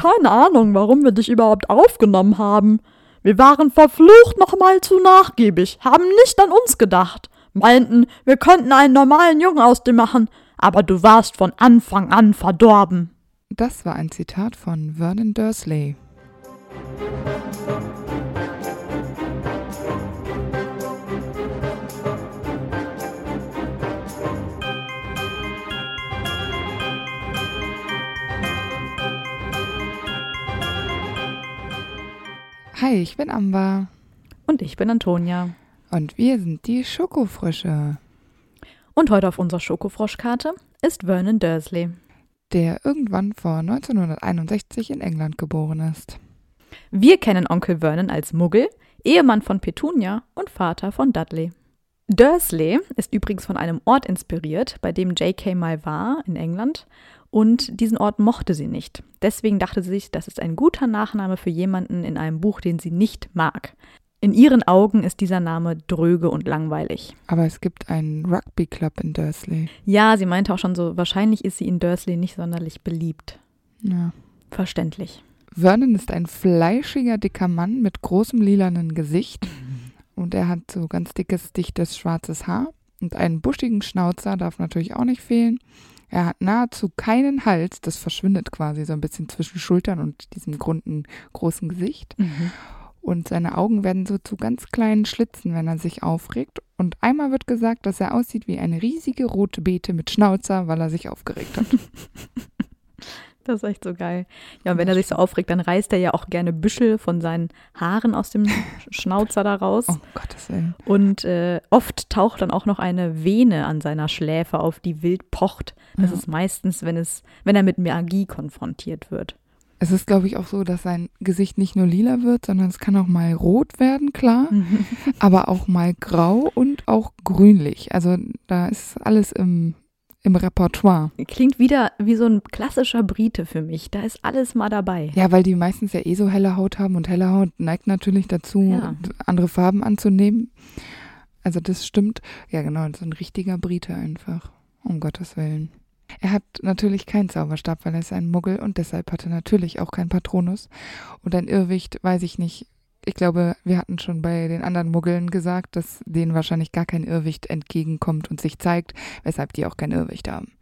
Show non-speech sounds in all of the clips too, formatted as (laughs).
keine Ahnung, warum wir dich überhaupt aufgenommen haben. Wir waren verflucht nochmal zu nachgiebig, haben nicht an uns gedacht, meinten, wir könnten einen normalen Jungen aus dir machen, aber du warst von Anfang an verdorben. Das war ein Zitat von Vernon Dursley. Hi, ich bin Amber. Und ich bin Antonia. Und wir sind die Schokofrösche. Und heute auf unserer Schokofroschkarte ist Vernon Dursley. Der irgendwann vor 1961 in England geboren ist. Wir kennen Onkel Vernon als Muggel, Ehemann von Petunia und Vater von Dudley. Dursley ist übrigens von einem Ort inspiriert, bei dem J.K. mal war in England und diesen Ort mochte sie nicht. Deswegen dachte sie sich, das ist ein guter Nachname für jemanden in einem Buch, den sie nicht mag. In ihren Augen ist dieser Name dröge und langweilig. Aber es gibt einen Rugby-Club in Dursley. Ja, sie meinte auch schon so, wahrscheinlich ist sie in Dursley nicht sonderlich beliebt. Ja. Verständlich. Vernon ist ein fleischiger, dicker Mann mit großem lilanen Gesicht. Und er hat so ganz dickes, dichtes, schwarzes Haar. Und einen buschigen Schnauzer darf natürlich auch nicht fehlen. Er hat nahezu keinen Hals, das verschwindet quasi so ein bisschen zwischen Schultern und diesem grunden großen Gesicht. Mhm. Und seine Augen werden so zu ganz kleinen Schlitzen, wenn er sich aufregt. Und einmal wird gesagt, dass er aussieht wie eine riesige rote Beete mit Schnauzer, weil er sich aufgeregt hat. (laughs) Das ist echt so geil. Ja, und wenn er sich so aufregt, dann reißt er ja auch gerne Büschel von seinen Haaren aus dem (laughs) Schnauzer da raus. Oh Gottes Willen. Und äh, oft taucht dann auch noch eine Vene an seiner Schläfe auf, die wild pocht. Das Ja. ist meistens, wenn es, wenn er mit Magie konfrontiert wird. Es ist, glaube ich, auch so, dass sein Gesicht nicht nur lila wird, sondern es kann auch mal rot werden, klar, aber auch mal grau und auch grünlich. Also da ist alles im, im Repertoire. Klingt wieder wie so ein klassischer Brite für mich. Da ist alles mal dabei. Ja, weil die meistens ja eh so helle Haut haben und helle Haut neigt natürlich dazu, Ja. andere Farben anzunehmen. Also das stimmt. Ja, genau, so ein richtiger Brite einfach. Um Gottes Willen. Er hat natürlich keinen Zauberstab, weil er ist ein Muggel und deshalb hat er natürlich auch keinen Patronus. Und ein Irrwicht, weiß ich nicht. Ich glaube, wir hatten schon bei den anderen Muggeln gesagt, dass denen wahrscheinlich gar kein Irrwicht entgegenkommt und sich zeigt, weshalb die auch kein Irrwicht haben.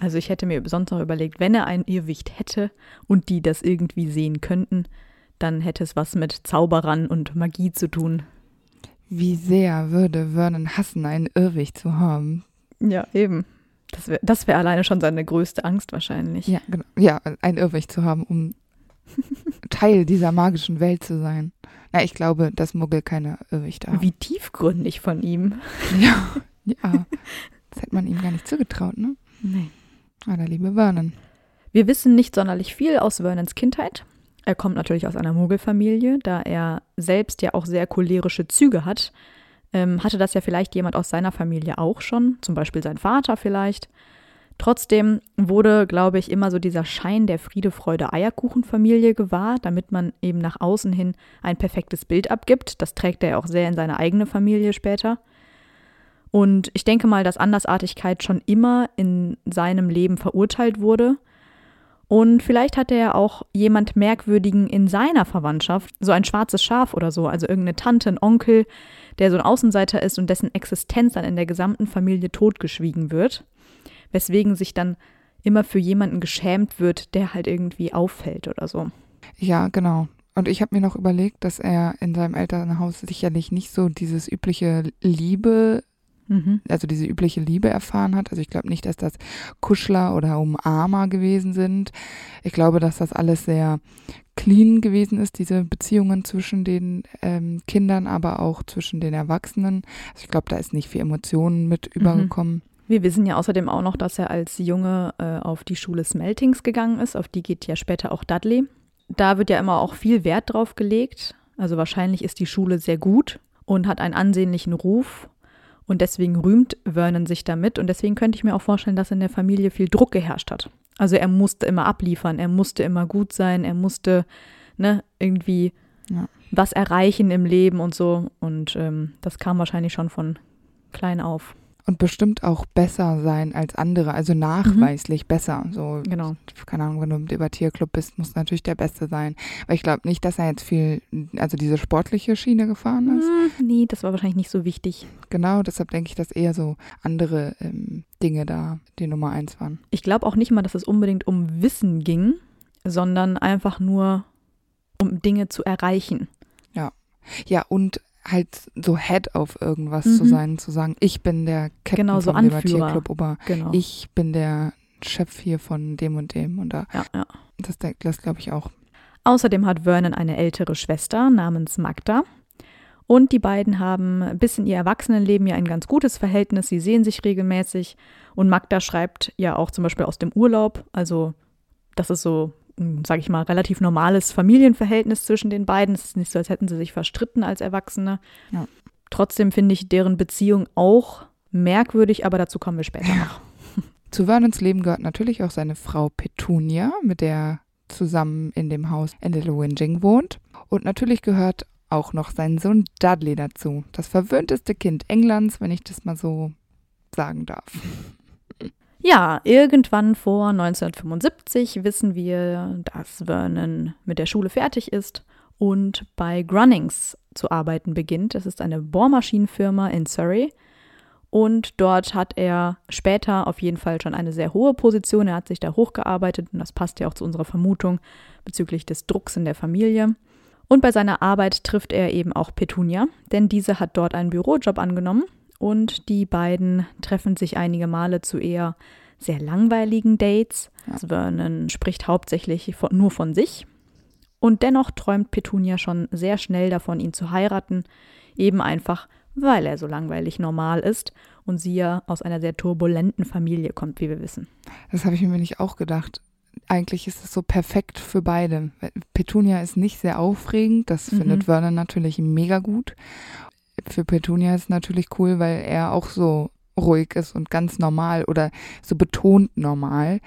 Also ich hätte mir sonst noch überlegt, wenn er ein Irrwicht hätte und die das irgendwie sehen könnten, dann hätte es was mit Zauberern und Magie zu tun. Wie sehr würde Vernon hassen, einen Irrwicht zu haben? Ja, eben. Das wäre das wär alleine schon seine größte Angst wahrscheinlich. Ja, genau. Ja, ein Irrwicht zu haben, um Teil dieser magischen Welt zu sein. Na, ich glaube, dass Muggel keine Irrwichte haben. Wie tiefgründig von ihm. (laughs) Ja, ja. Das hätte man ihm gar nicht zugetraut, ne? Nee. Ah, der liebe Vernon. Wir wissen nicht sonderlich viel aus Vernons Kindheit. Er kommt natürlich aus einer Muggelfamilie, da er selbst ja auch sehr cholerische Züge hat. Ähm, hatte das ja vielleicht jemand aus seiner Familie auch schon, zum Beispiel sein Vater vielleicht. Trotzdem wurde, glaube ich, immer so dieser Schein der Friede, Freude, Eierkuchenfamilie gewahr, damit man eben nach außen hin ein perfektes Bild abgibt. Das trägt er auch sehr in seine eigene Familie später. Und ich denke mal, dass Andersartigkeit schon immer in seinem Leben verurteilt wurde. Und vielleicht hatte er auch jemand Merkwürdigen in seiner Verwandtschaft, so ein schwarzes Schaf oder so, also irgendeine Tante, ein Onkel, der so ein Außenseiter ist und dessen Existenz dann in der gesamten Familie totgeschwiegen wird, weswegen sich dann immer für jemanden geschämt wird, der halt irgendwie auffällt oder so. Ja, genau. Und ich habe mir noch überlegt, dass er in seinem Elternhaus sicherlich nicht so dieses übliche Liebe, Mhm. also diese übliche Liebe erfahren hat. Also ich glaube nicht, dass das Kuschler oder Umarmer gewesen sind. Ich glaube, dass das alles sehr clean gewesen ist, diese Beziehungen zwischen den ähm, Kindern, aber auch zwischen den Erwachsenen. Also ich glaube, da ist nicht viel Emotionen mit übergekommen. Wir wissen ja außerdem auch noch, dass er als Junge äh, auf die Schule Smeltings gegangen ist. Auf die geht ja später auch Dudley. Da wird ja immer auch viel Wert drauf gelegt. Also wahrscheinlich ist die Schule sehr gut und hat einen ansehnlichen Ruf. Und deswegen rühmt Vernon sich damit. Und deswegen könnte ich mir auch vorstellen, dass in der Familie viel Druck geherrscht hat. Also er musste immer abliefern, er musste immer gut sein, er musste ne, irgendwie Ja. was erreichen im Leben und so. Und ähm, das kam wahrscheinlich schon von klein auf. Und bestimmt auch besser sein als andere, also nachweislich mhm. besser. So, genau. Keine Ahnung, wenn du im Debattierclub bist, muss natürlich der Beste sein. Aber ich glaube nicht, dass er jetzt viel, also diese sportliche Schiene gefahren ist. Mm, nee, das war wahrscheinlich nicht so wichtig. Genau, deshalb denke ich, dass eher so andere ähm, Dinge da die Nummer eins waren. Ich glaube auch nicht mal, dass es unbedingt um Wissen ging, sondern einfach nur um Dinge zu erreichen. Ja. Ja, und halt so Head auf irgendwas mhm. zu sein, zu sagen, ich bin der Captain genau, so vom Debattierclub, aber genau. ich bin der Chef hier von dem und dem und da. Ja, ja. Das, das glaube ich auch. Außerdem hat Vernon eine ältere Schwester namens Magda. Und die beiden haben bis in ihr Erwachsenenleben ja ein ganz gutes Verhältnis. Sie sehen sich regelmäßig. Und Magda schreibt ja auch zum Beispiel aus dem Urlaub. Also, das ist so sage ich mal, relativ normales Familienverhältnis zwischen den beiden. Es ist nicht so, als hätten sie sich verstritten als Erwachsene. Ja. Trotzdem finde ich deren Beziehung auch merkwürdig, aber dazu kommen wir später ja. noch. (laughs) Zu Vernons Leben gehört natürlich auch seine Frau Petunia, mit der er zusammen in dem Haus in Little wohnt. Und natürlich gehört auch noch sein Sohn Dudley dazu. Das verwöhnteste Kind Englands, wenn ich das mal so sagen darf. Ja, irgendwann vor 1975 wissen wir, dass Vernon mit der Schule fertig ist und bei Grunnings zu arbeiten beginnt. Das ist eine Bohrmaschinenfirma in Surrey. Und dort hat er später auf jeden Fall schon eine sehr hohe Position. Er hat sich da hochgearbeitet und das passt ja auch zu unserer Vermutung bezüglich des Drucks in der Familie. Und bei seiner Arbeit trifft er eben auch Petunia, denn diese hat dort einen Bürojob angenommen und die beiden treffen sich einige Male zu eher sehr langweiligen Dates. Also Vernon spricht hauptsächlich von, nur von sich. Und dennoch träumt Petunia schon sehr schnell davon, ihn zu heiraten, eben einfach, weil er so langweilig normal ist und sie ja aus einer sehr turbulenten Familie kommt, wie wir wissen. Das habe ich mir nicht auch gedacht. Eigentlich ist es so perfekt für beide. Petunia ist nicht sehr aufregend, das mhm. findet Vernon natürlich mega gut für Petunia ist natürlich cool, weil er auch so ruhig ist und ganz normal oder so betont normal.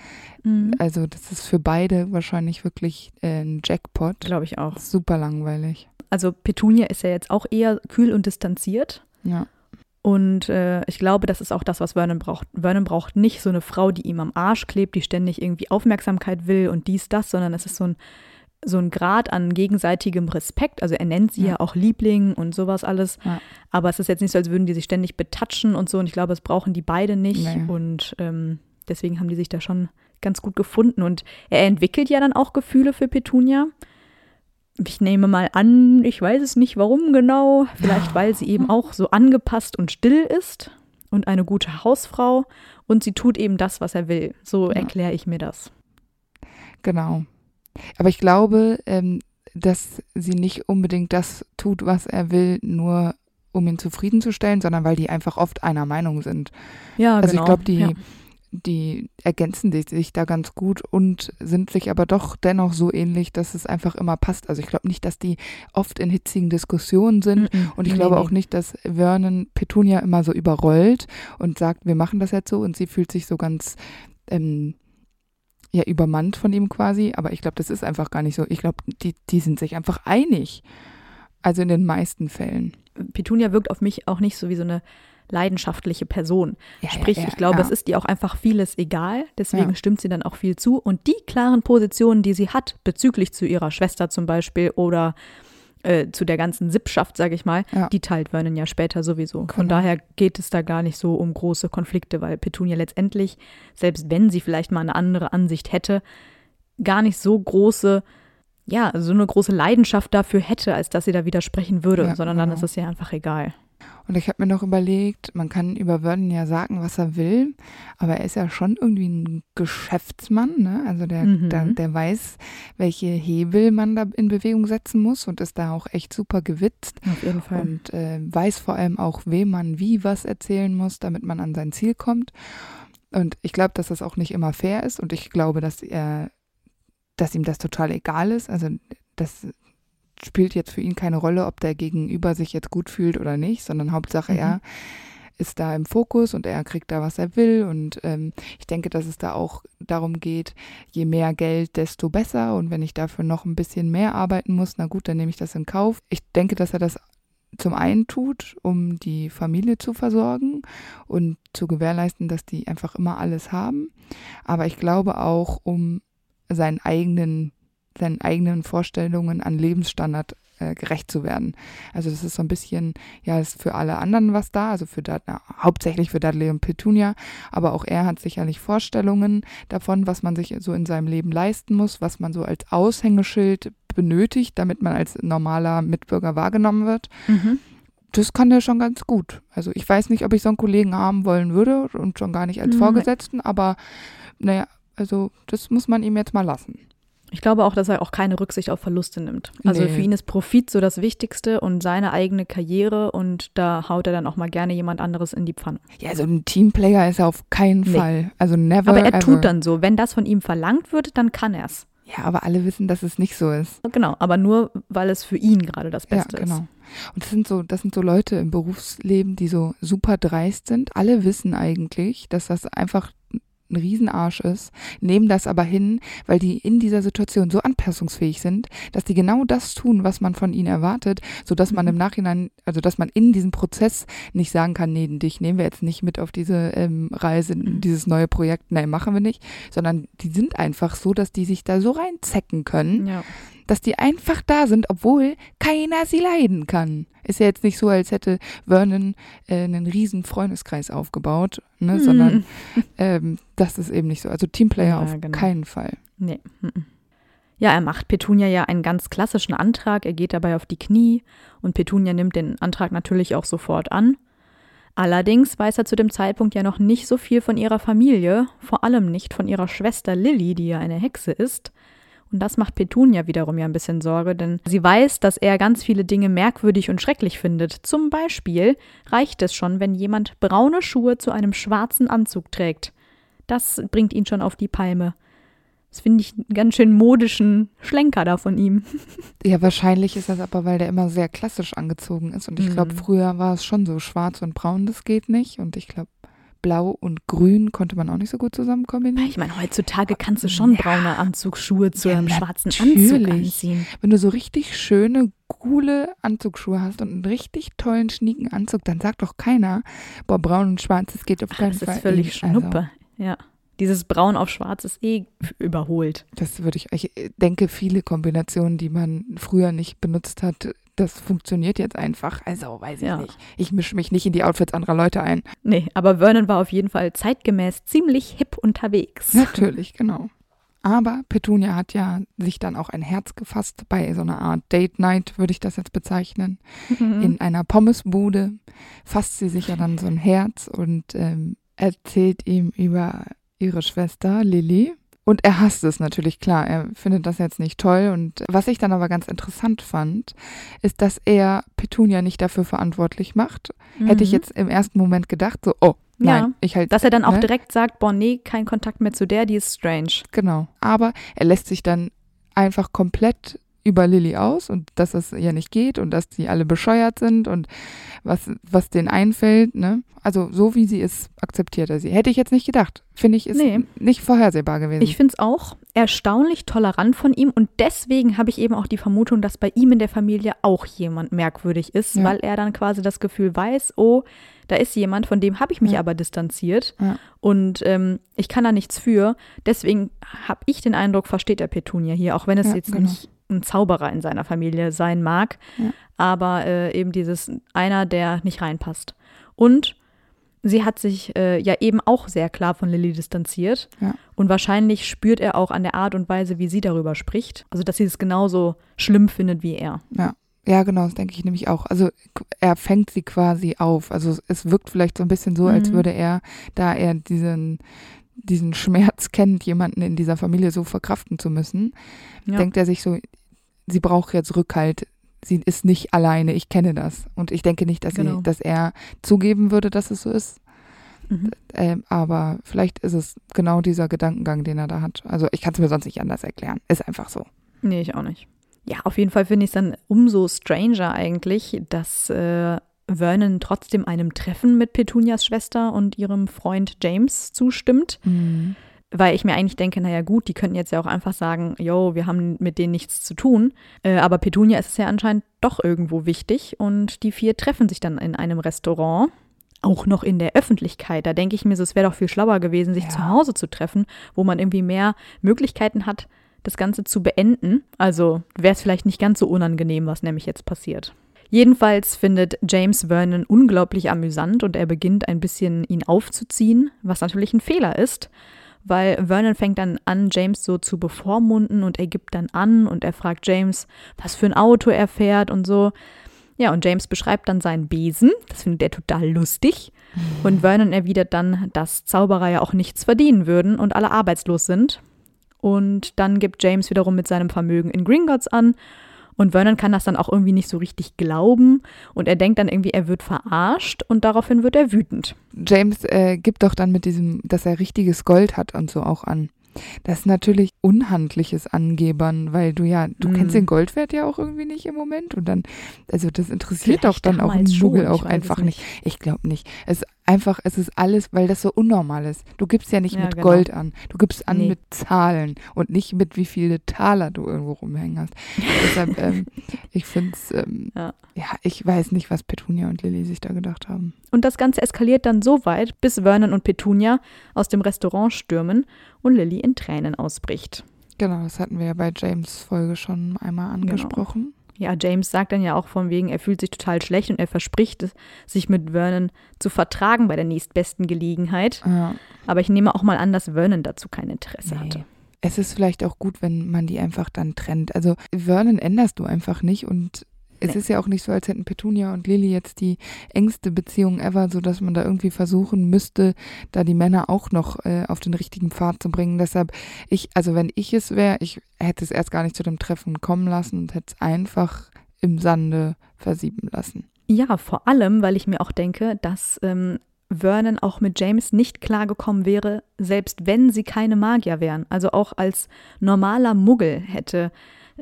Mhm. Also das ist für beide wahrscheinlich wirklich äh, ein Jackpot. Glaube ich auch. Super langweilig. Also Petunia ist ja jetzt auch eher kühl und distanziert. Ja. Und äh, ich glaube, das ist auch das, was Vernon braucht. Vernon braucht nicht so eine Frau, die ihm am Arsch klebt, die ständig irgendwie Aufmerksamkeit will und dies, das, sondern es ist so ein so ein Grad an gegenseitigem Respekt. Also er nennt sie ja, ja auch Liebling und sowas alles. Ja. Aber es ist jetzt nicht so, als würden die sich ständig betatschen und so. Und ich glaube, es brauchen die beide nicht. Nee. Und ähm, deswegen haben die sich da schon ganz gut gefunden. Und er entwickelt ja dann auch Gefühle für Petunia. Ich nehme mal an, ich weiß es nicht, warum genau. Vielleicht, weil sie eben (laughs) auch so angepasst und still ist und eine gute Hausfrau. Und sie tut eben das, was er will. So ja. erkläre ich mir das. Genau. Aber ich glaube, ähm, dass sie nicht unbedingt das tut, was er will, nur um ihn zufriedenzustellen, sondern weil die einfach oft einer Meinung sind. Ja, also genau. ich glaube, die, ja. die ergänzen sich da ganz gut und sind sich aber doch dennoch so ähnlich, dass es einfach immer passt. Also ich glaube nicht, dass die oft in hitzigen Diskussionen sind -mm, und ich nee, glaube nee. auch nicht, dass Vernon Petunia immer so überrollt und sagt, wir machen das jetzt so und sie fühlt sich so ganz ähm, ja übermannt von ihm quasi, aber ich glaube, das ist einfach gar nicht so. Ich glaube, die, die sind sich einfach einig. Also in den meisten Fällen. Petunia wirkt auf mich auch nicht so wie so eine leidenschaftliche Person. Ja, Sprich, ja, ja, ich glaube, es ist ihr auch einfach vieles egal, deswegen stimmt sie dann auch viel zu. Und die klaren Positionen, die sie hat, bezüglich zu ihrer Schwester zum Beispiel oder äh, zu der ganzen Sippschaft, sage ich mal, ja. die teilt Vernon ja später sowieso. Genau. Von daher geht es da gar nicht so um große Konflikte, weil Petunia letztendlich, selbst wenn sie vielleicht mal eine andere Ansicht hätte, gar nicht so große, ja, so eine große Leidenschaft dafür hätte, als dass sie da widersprechen würde, ja, sondern genau. dann ist es ja einfach egal. Und ich habe mir noch überlegt, man kann über Vernon ja sagen, was er will, aber er ist ja schon irgendwie ein Geschäftsmann, ne? Also der, Mhm. der, der weiß, welche Hebel man da in Bewegung setzen muss und ist da auch echt super gewitzt Auf jeden Fall. und äh, weiß vor allem auch, wem man wie was erzählen muss, damit man an sein Ziel kommt. Und ich glaube, dass das auch nicht immer fair ist und ich glaube, dass er, dass ihm das total egal ist. Also das spielt jetzt für ihn keine Rolle, ob der Gegenüber sich jetzt gut fühlt oder nicht, sondern Hauptsache Mhm. er ist da im Fokus und er kriegt da, was er will. Und ähm, ich denke, dass es da auch darum geht, je mehr Geld, desto besser. Und wenn ich dafür noch ein bisschen mehr arbeiten muss, na gut, dann nehme ich das in Kauf. Ich denke, dass er das zum einen tut, um die Familie zu versorgen und zu gewährleisten, dass die einfach immer alles haben. Aber ich glaube auch, um seinen eigenen, seinen eigenen Vorstellungen an Lebensstandard äh, gerecht zu werden. Also das ist so ein bisschen, ja, ist für alle anderen was da, also für Dud na, hauptsächlich für Dudley und Petunia, aber auch er hat sicherlich Vorstellungen davon, was man sich so in seinem Leben leisten muss, was man so als Aushängeschild benötigt, damit man als normaler Mitbürger wahrgenommen wird. Mhm. Das kann er schon ganz gut. Also ich weiß nicht, ob ich so einen Kollegen haben wollen würde und schon gar nicht als. Vorgesetzten, aber naja, also das muss man ihm jetzt mal lassen. Ich glaube auch, dass er auch keine Rücksicht auf Verluste nimmt. Also Nee. für ihn ist Profit so das Wichtigste und seine eigene Karriere und da haut er dann auch mal gerne jemand anderes in die Pfanne. Ja, so ein Teamplayer ist er auf keinen Nee. Fall. Also never Aber er ever. tut dann so. Wenn das von ihm verlangt wird, dann kann er es. Ja, aber alle wissen, dass es nicht so ist. Genau, aber nur, weil es für ihn gerade das Beste ja, genau. ist. Und das sind so, das sind so Leute im Berufsleben, die so super dreist sind. Alle wissen eigentlich, dass das einfach ein Riesenarsch ist, nehmen das aber hin, weil die in dieser Situation so anpassungsfähig sind, dass die genau das tun, was man von ihnen erwartet, sodass man Mhm. im Nachhinein, also dass man in diesem Prozess nicht sagen kann, nee, dich nehmen wir jetzt nicht mit auf diese ähm, Reise, Mhm. dieses neue Projekt, nee, machen wir nicht, sondern die sind einfach so, dass die sich da so reinzecken können, Ja. dass die einfach da sind, obwohl keiner sie leiden kann. Ist ja jetzt nicht so, als hätte Vernon äh, einen riesen Freundeskreis aufgebaut, ne, Hm. sondern ähm, das ist eben nicht so. Also Teamplayer Ja, auf genau. keinen Fall. Nee. mhm. Ja, er macht Petunia ja einen ganz klassischen Antrag. Er geht dabei auf die Knie und Petunia nimmt den Antrag natürlich auch sofort an. Allerdings weiß er zu dem Zeitpunkt ja noch nicht so viel von ihrer Familie, vor allem nicht von ihrer Schwester Lilly, die ja eine Hexe ist. Und das macht Petunia wiederum ja ein bisschen Sorge, denn sie weiß, dass er ganz viele Dinge merkwürdig und schrecklich findet. Zum Beispiel reicht es schon, wenn jemand braune Schuhe zu einem schwarzen Anzug trägt. Das bringt ihn schon auf die Palme. Das finde ich einen ganz schön modischen Schlenker da von ihm. (laughs) Ja, wahrscheinlich ist das aber, weil der immer sehr klassisch angezogen ist. Und ich glaube, Mhm. früher war es schon so schwarz und braun, das geht nicht. Und ich glaube, blau und grün konnte man auch nicht so gut zusammen kombinieren. Ich meine, heutzutage kannst du schon Ja. braune Anzugsschuhe zu Ja, einem schwarzen. Anzug anziehen. Wenn du so richtig schöne, coole Anzugsschuhe hast und einen richtig tollen, schnieken Anzug, dann sagt doch keiner, boah, braun und schwarz, das geht auf Ach, keinen das Fall. ist völlig Also, Schnuppe. Ja. Dieses Braun auf Schwarz ist eh überholt. das würde ich, ich denke, viele Kombinationen, die man früher nicht benutzt hat, das funktioniert jetzt einfach. Also, weiß ich Ja. nicht. Ich mische mich nicht in die Outfits anderer Leute ein. Nee, aber Vernon war auf jeden Fall zeitgemäß ziemlich hip unterwegs. Natürlich, genau. Aber Petunia hat ja sich dann auch ein Herz gefasst bei so einer Art Date Night, würde ich das jetzt bezeichnen. Mhm. In einer Pommesbude fasst sie sich ja dann so ein Herz und ähm, erzählt ihm über ihre Schwester Lilly. Und er hasst es natürlich, klar. Er findet das jetzt nicht toll. Und was ich dann aber ganz interessant fand, ist, dass er Petunia nicht dafür verantwortlich macht. Hätte ich Mhm. jetzt im ersten Moment gedacht, so, oh, nein, Ja, ich halt. Dass er dann auch ne? direkt sagt, boah, nee, kein Kontakt mehr zu der, die ist strange. Genau. Aber er lässt sich dann einfach komplett über Lilly aus und dass es ja nicht geht und dass die alle bescheuert sind und was, was denen einfällt, ne? Also so wie sie ist, akzeptiert er sie. Hätte ich jetzt nicht gedacht. Finde ich, ist Nee. nicht vorhersehbar gewesen. Ich finde es auch erstaunlich tolerant von ihm und deswegen habe ich eben auch die Vermutung, dass bei ihm in der Familie auch jemand merkwürdig ist, Ja. weil er dann quasi das Gefühl weiß, oh, da ist jemand, von dem habe ich mich Ja. aber distanziert Ja. und ähm, ich kann da nichts für. Deswegen habe ich den Eindruck, versteht er Petunia hier, auch wenn es jetzt genau. nicht ein Zauberer in seiner Familie sein mag, Ja. aber äh, eben dieses einer, der nicht reinpasst. Und sie hat sich äh, ja eben auch sehr klar von Lilly distanziert. Ja. Und wahrscheinlich spürt er auch an der Art und Weise, wie sie darüber spricht. Also, dass sie es genauso schlimm findet wie er. ja, genau, das denke ich nämlich auch. Also er fängt sie quasi auf. Also es- es wirkt vielleicht so ein bisschen so, als Mhm. würde er, da er diesen diesen Schmerz kennt, jemanden in dieser Familie so verkraften zu müssen, Ja. denkt er sich so, sie braucht jetzt Rückhalt. Sie ist nicht alleine, ich kenne das. Und ich denke nicht, dass, Genau. sie, dass er zugeben würde, dass es so ist. Mhm. Ähm, aber vielleicht ist es genau dieser Gedankengang, den er da hat. Also ich kann es mir sonst nicht anders erklären. Ist einfach so. Nee, ich auch nicht. Ja, auf jeden Fall finde ich es dann umso stranger eigentlich, dass äh, Vernon trotzdem einem Treffen mit Petunias Schwester und ihrem Freund James zustimmt. weil ich mir eigentlich denke, naja gut, die könnten jetzt ja auch einfach sagen, yo, wir haben mit denen nichts zu tun. Äh, aber Petunia ist es ja anscheinend doch irgendwo wichtig und die vier treffen sich dann in einem Restaurant. Auch noch in der Öffentlichkeit. Da denke ich mir, so, es wäre doch viel schlauer gewesen, sich Ja. zu Hause zu treffen, wo man irgendwie mehr Möglichkeiten hat, das Ganze zu beenden. Also wäre es vielleicht nicht ganz so unangenehm, was nämlich jetzt passiert. Jedenfalls findet James Vernon unglaublich amüsant und er beginnt ein bisschen ihn aufzuziehen, was natürlich ein Fehler ist, weil Vernon fängt dann an, James so zu bevormunden und er gibt dann an und er fragt James, was für ein Auto er fährt und so. Ja, und James beschreibt dann seinen Besen, das findet er total lustig. Und Vernon erwidert dann, dass Zauberer ja auch nichts verdienen würden und alle arbeitslos sind. Und dann gibt James wiederum mit seinem Vermögen in Gringotts an. Und Vernon kann das dann auch irgendwie nicht so richtig glauben. Und er denkt dann irgendwie, er wird verarscht und daraufhin wird er wütend. James äh, gibt doch dann mit diesem, dass er richtiges Gold hat und so auch an. Das ist natürlich unhandliches Angebern, weil du ja, du Mm. kennst den Goldwert ja auch irgendwie nicht im Moment und dann, also das interessiert doch dann auch einen damals Muggel schon, ich auch einfach es nicht. Ich glaube nicht. Es ist einfach, es ist alles, weil das so unnormal ist. Du gibst ja nicht Ja, mit genau. Gold an. Du gibst an Nee. mit Zahlen und nicht mit wie viele Taler du irgendwo rumhängen hast. (laughs) Deshalb, ähm, ich finde es, ähm, Ja. ja, ich weiß nicht, was Petunia und Lilly sich da gedacht haben. Und das Ganze eskaliert dann so weit, bis Vernon und Petunia aus dem Restaurant stürmen und Lily in Tränen ausbricht. Genau, das hatten wir ja bei James Folge schon einmal Genau. angesprochen. Ja, James sagt dann ja auch von wegen, er fühlt sich total schlecht und er verspricht es, sich mit Vernon zu vertragen bei der nächstbesten Gelegenheit. Ja. Aber ich nehme auch mal an, dass Vernon dazu kein Interesse Nee. hatte. Es ist vielleicht auch gut, wenn man die einfach dann trennt. Also Vernon änderst du einfach nicht und es Nee. ist ja auch nicht so, als hätten Petunia und Lily jetzt die engste Beziehung ever, so dass man da irgendwie versuchen müsste, da die Männer auch noch äh, auf den richtigen Pfad zu bringen. Deshalb, ich, also wenn ich es wäre, ich hätte es erst gar nicht zu dem Treffen kommen lassen und hätte es einfach im Sande versieben lassen. Ja, vor allem, weil ich mir auch denke, dass ähm, Vernon auch mit James nicht klargekommen wäre, selbst wenn sie keine Magier wären. Also auch als normaler Muggel hätte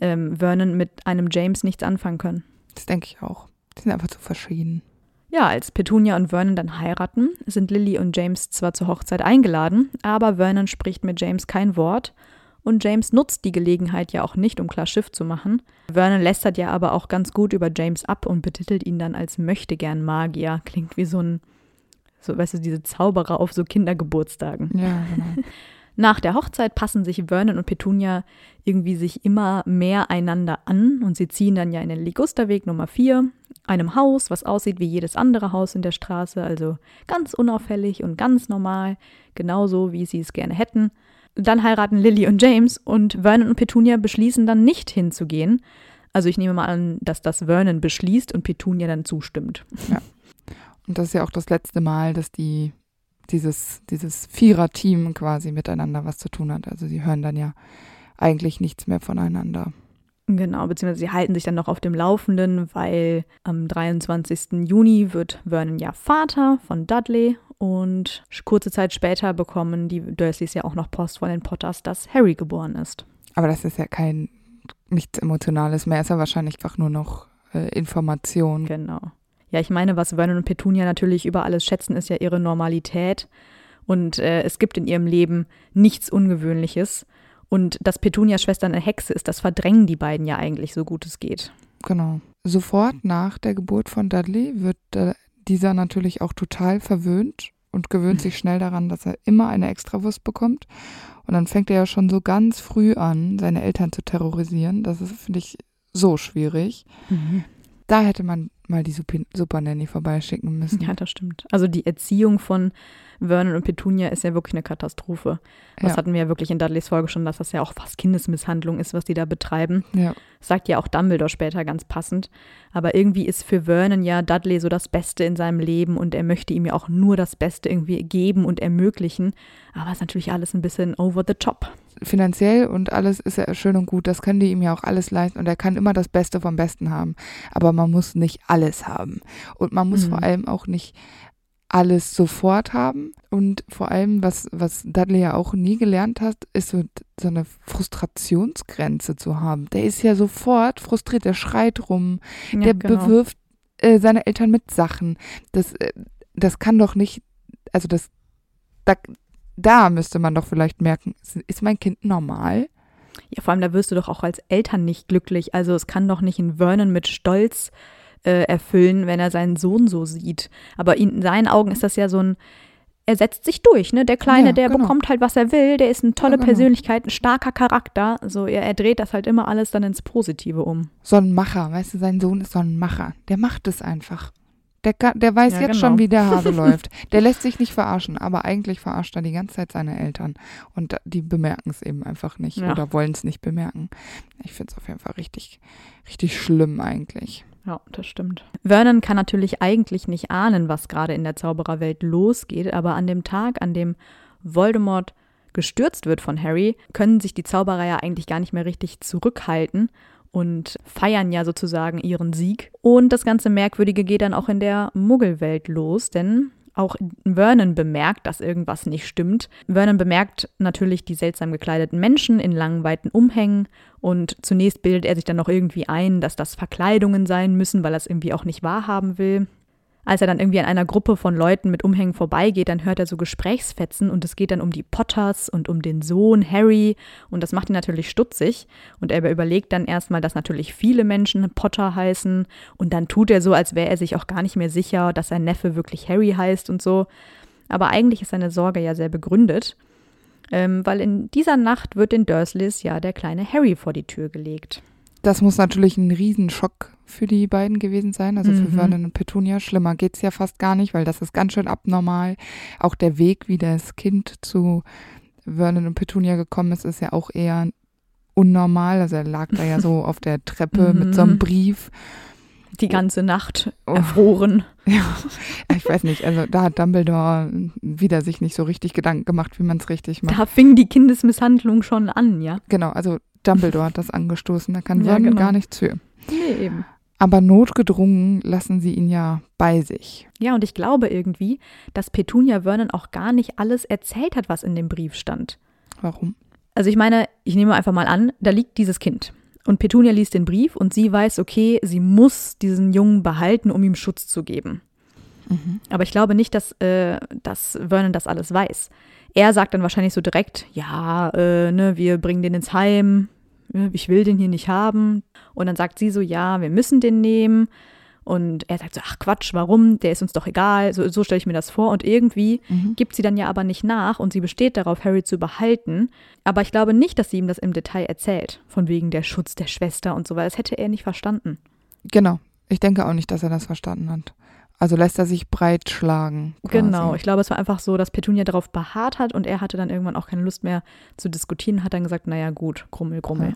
ähm, Vernon mit einem James nichts anfangen können. Das denke ich auch. Die sind einfach zu verschieden. Ja, als Petunia und Vernon dann heiraten, sind Lily und James zwar zur Hochzeit eingeladen, aber Vernon spricht mit James kein Wort und James nutzt die Gelegenheit ja auch nicht, um klar Schiff zu machen. Vernon lästert ja aber auch ganz gut über James ab und betitelt ihn dann als möchtegern Magier. Klingt wie so ein, so, weißt du, diese Zauberer auf so Kindergeburtstagen. Ja, genau. (laughs) Nach der Hochzeit passen sich Vernon und Petunia irgendwie sich immer mehr einander an und sie ziehen dann ja in den Ligusterweg Nummer 4, einem Haus, was aussieht wie jedes andere Haus in der Straße, also ganz unauffällig und ganz normal, genauso wie sie es gerne hätten. Dann heiraten Lily und James und Vernon und Petunia beschließen dann nicht hinzugehen. Also ich nehme mal an, dass das Vernon beschließt und Petunia dann zustimmt. Und das ist ja auch das letzte Mal, dass die dieses, dieses Vierer-Team quasi miteinander was zu tun hat. Also sie hören dann ja eigentlich nichts mehr voneinander. Genau, beziehungsweise sie halten sich dann noch auf dem Laufenden, weil am 23. Juni wird Vernon ja Vater von Dudley und kurze Zeit später bekommen die Dursleys ja auch noch Post von den Potters, dass Harry geboren ist. Aber das ist ja kein nichts Emotionales mehr, ist ja wahrscheinlich einfach nur noch äh, Information. Genau. Ja, ich meine, was Vernon und Petunia natürlich über alles schätzen, ist ja ihre Normalität. Und äh, es gibt in ihrem Leben nichts Ungewöhnliches. Und dass Petunias Schwester eine Hexe ist, das verdrängen die beiden ja eigentlich so gut es geht. Genau. Sofort nach der Geburt von Dudley wird äh, dieser natürlich auch total verwöhnt und gewöhnt sich schnell daran, dass er immer eine Extrawurst bekommt. Und dann fängt er ja schon so ganz früh an, seine Eltern zu terrorisieren. Das ist, finde ich, so schwierig. Da hätte man mal die Supi- Super Nanny vorbeischicken müssen. Ja, das stimmt. Also die Erziehung von Vernon und Petunia ist ja wirklich eine Katastrophe. Das Ja. hatten wir ja wirklich in Dudleys Folge schon, dass das ja auch fast Kindesmisshandlung ist, was die da betreiben. ja. Sagt ja auch Dumbledore später ganz passend. Aber irgendwie ist für Vernon ja Dudley so das Beste in seinem Leben und er möchte ihm ja auch nur das Beste irgendwie geben und ermöglichen. Aber es ist natürlich alles ein bisschen over the top. finanziell und alles ist ja schön und gut, das können die ihm ja auch alles leisten und er kann immer das Beste vom Besten haben. Aber man muss nicht alles haben. Und man muss Mhm. vor allem auch nicht alles sofort haben. Und vor allem, was, was Dudley ja auch nie gelernt hat, ist so, so eine Frustrationsgrenze zu haben. Der ist ja sofort frustriert, der schreit rum, Ja, der genau. bewirft äh, seine Eltern mit Sachen. Das, äh, das kann doch nicht, also das, da, da müsste man doch vielleicht merken, ist mein Kind normal? Ja, vor allem, da wirst du doch auch als Eltern nicht glücklich. Also es kann doch nicht ein Vernon mit Stolz äh, erfüllen, wenn er seinen Sohn so sieht. Aber in seinen Augen ist das ja so ein, er setzt sich durch, ne? Der Kleine, Ja, der genau. bekommt halt, was er will, der ist eine tolle Ja, genau. Persönlichkeit, ein starker Charakter. So, er, er dreht das halt immer alles dann ins Positive um. So ein Macher, weißt du, sein Sohn ist so ein Macher. Der macht es einfach. Der, kann, der weiß Ja, jetzt genau. schon, wie der Hase (laughs) läuft. Der lässt sich nicht verarschen, aber eigentlich verarscht er die ganze Zeit seine Eltern. Und die bemerken es eben einfach nicht oder wollen es nicht bemerken. Ich finde es auf jeden Fall richtig, richtig schlimm eigentlich. Ja, das stimmt. Vernon kann natürlich eigentlich nicht ahnen, was gerade in der Zaubererwelt losgeht, aber an dem Tag, an dem Voldemort gestürzt wird von Harry, können sich die Zauberer ja eigentlich gar nicht mehr richtig zurückhalten und feiern ja sozusagen ihren Sieg. Und das ganze Merkwürdige geht dann auch in der Muggelwelt los, denn auch Vernon bemerkt, dass irgendwas nicht stimmt. Vernon bemerkt natürlich die seltsam gekleideten Menschen in langen, weiten Umhängen und zunächst bildet er sich dann noch irgendwie ein, dass das Verkleidungen sein müssen, weil er es irgendwie auch nicht wahrhaben will. Als er dann irgendwie an einer Gruppe von Leuten mit Umhängen vorbeigeht, dann hört er so Gesprächsfetzen und es geht dann um die Potters und um den Sohn Harry und das macht ihn natürlich stutzig und er überlegt dann erstmal, dass natürlich viele Menschen Potter heißen und dann tut er so, als wäre er sich auch gar nicht mehr sicher, dass sein Neffe wirklich Harry heißt und so. Aber eigentlich ist seine Sorge ja sehr begründet, ähm, weil in dieser Nacht wird den Dursleys ja der kleine Harry vor die Tür gelegt. Das muss natürlich ein Riesenschock für die beiden gewesen sein, also für Mhm. Vernon und Petunia. Schlimmer geht's ja fast gar nicht, weil das ist ganz schön abnormal. Auch der Weg, wie das Kind zu Vernon und Petunia gekommen ist, ist ja auch eher unnormal. Also er lag da ja so (laughs) auf der Treppe mit so einem Mhm. Brief. Die ganze Nacht Oh. erfroren. (laughs) Ja, ich weiß nicht, also da hat Dumbledore wieder sich nicht so richtig Gedanken gemacht, wie man es richtig macht. Da fing die Kindesmisshandlung schon an, ja? Genau, also Dumbledore hat das angestoßen, da kann Ja, Vernon genau. gar nichts für. Nee, eben. Aber notgedrungen lassen sie ihn ja bei sich. Ja, und ich glaube irgendwie, dass Petunia Vernon auch gar nicht alles erzählt hat, was in dem Brief stand. Warum? Also ich meine, ich nehme einfach mal an, da liegt dieses Kind. Und Petunia liest den Brief und sie weiß, okay, sie muss diesen Jungen behalten, um ihm Schutz zu geben. Mhm. Aber ich glaube nicht, dass, äh, dass Vernon das alles weiß. Er sagt dann wahrscheinlich so direkt, ja, äh, ne, wir bringen den ins Heim, ich will den hier nicht haben. Und dann sagt sie so, ja, wir müssen den nehmen. Und er sagt so, ach Quatsch, warum? Der ist uns doch egal. So, so stelle ich mir das vor. Und irgendwie Mhm. gibt sie dann ja aber nicht nach und sie besteht darauf, Harry zu behalten. Aber ich glaube nicht, dass sie ihm das im Detail erzählt. Von wegen der Schutz der Schwester und so, weil das hätte er nicht verstanden. Genau. Ich denke auch nicht, dass er das verstanden hat. Also lässt er sich breitschlagen. Quasi. Genau, ich glaube, es war einfach so, dass Petunia darauf beharrt hat und er hatte dann irgendwann auch keine Lust mehr zu diskutieren, hat dann gesagt, naja gut, Grummel, Grummel.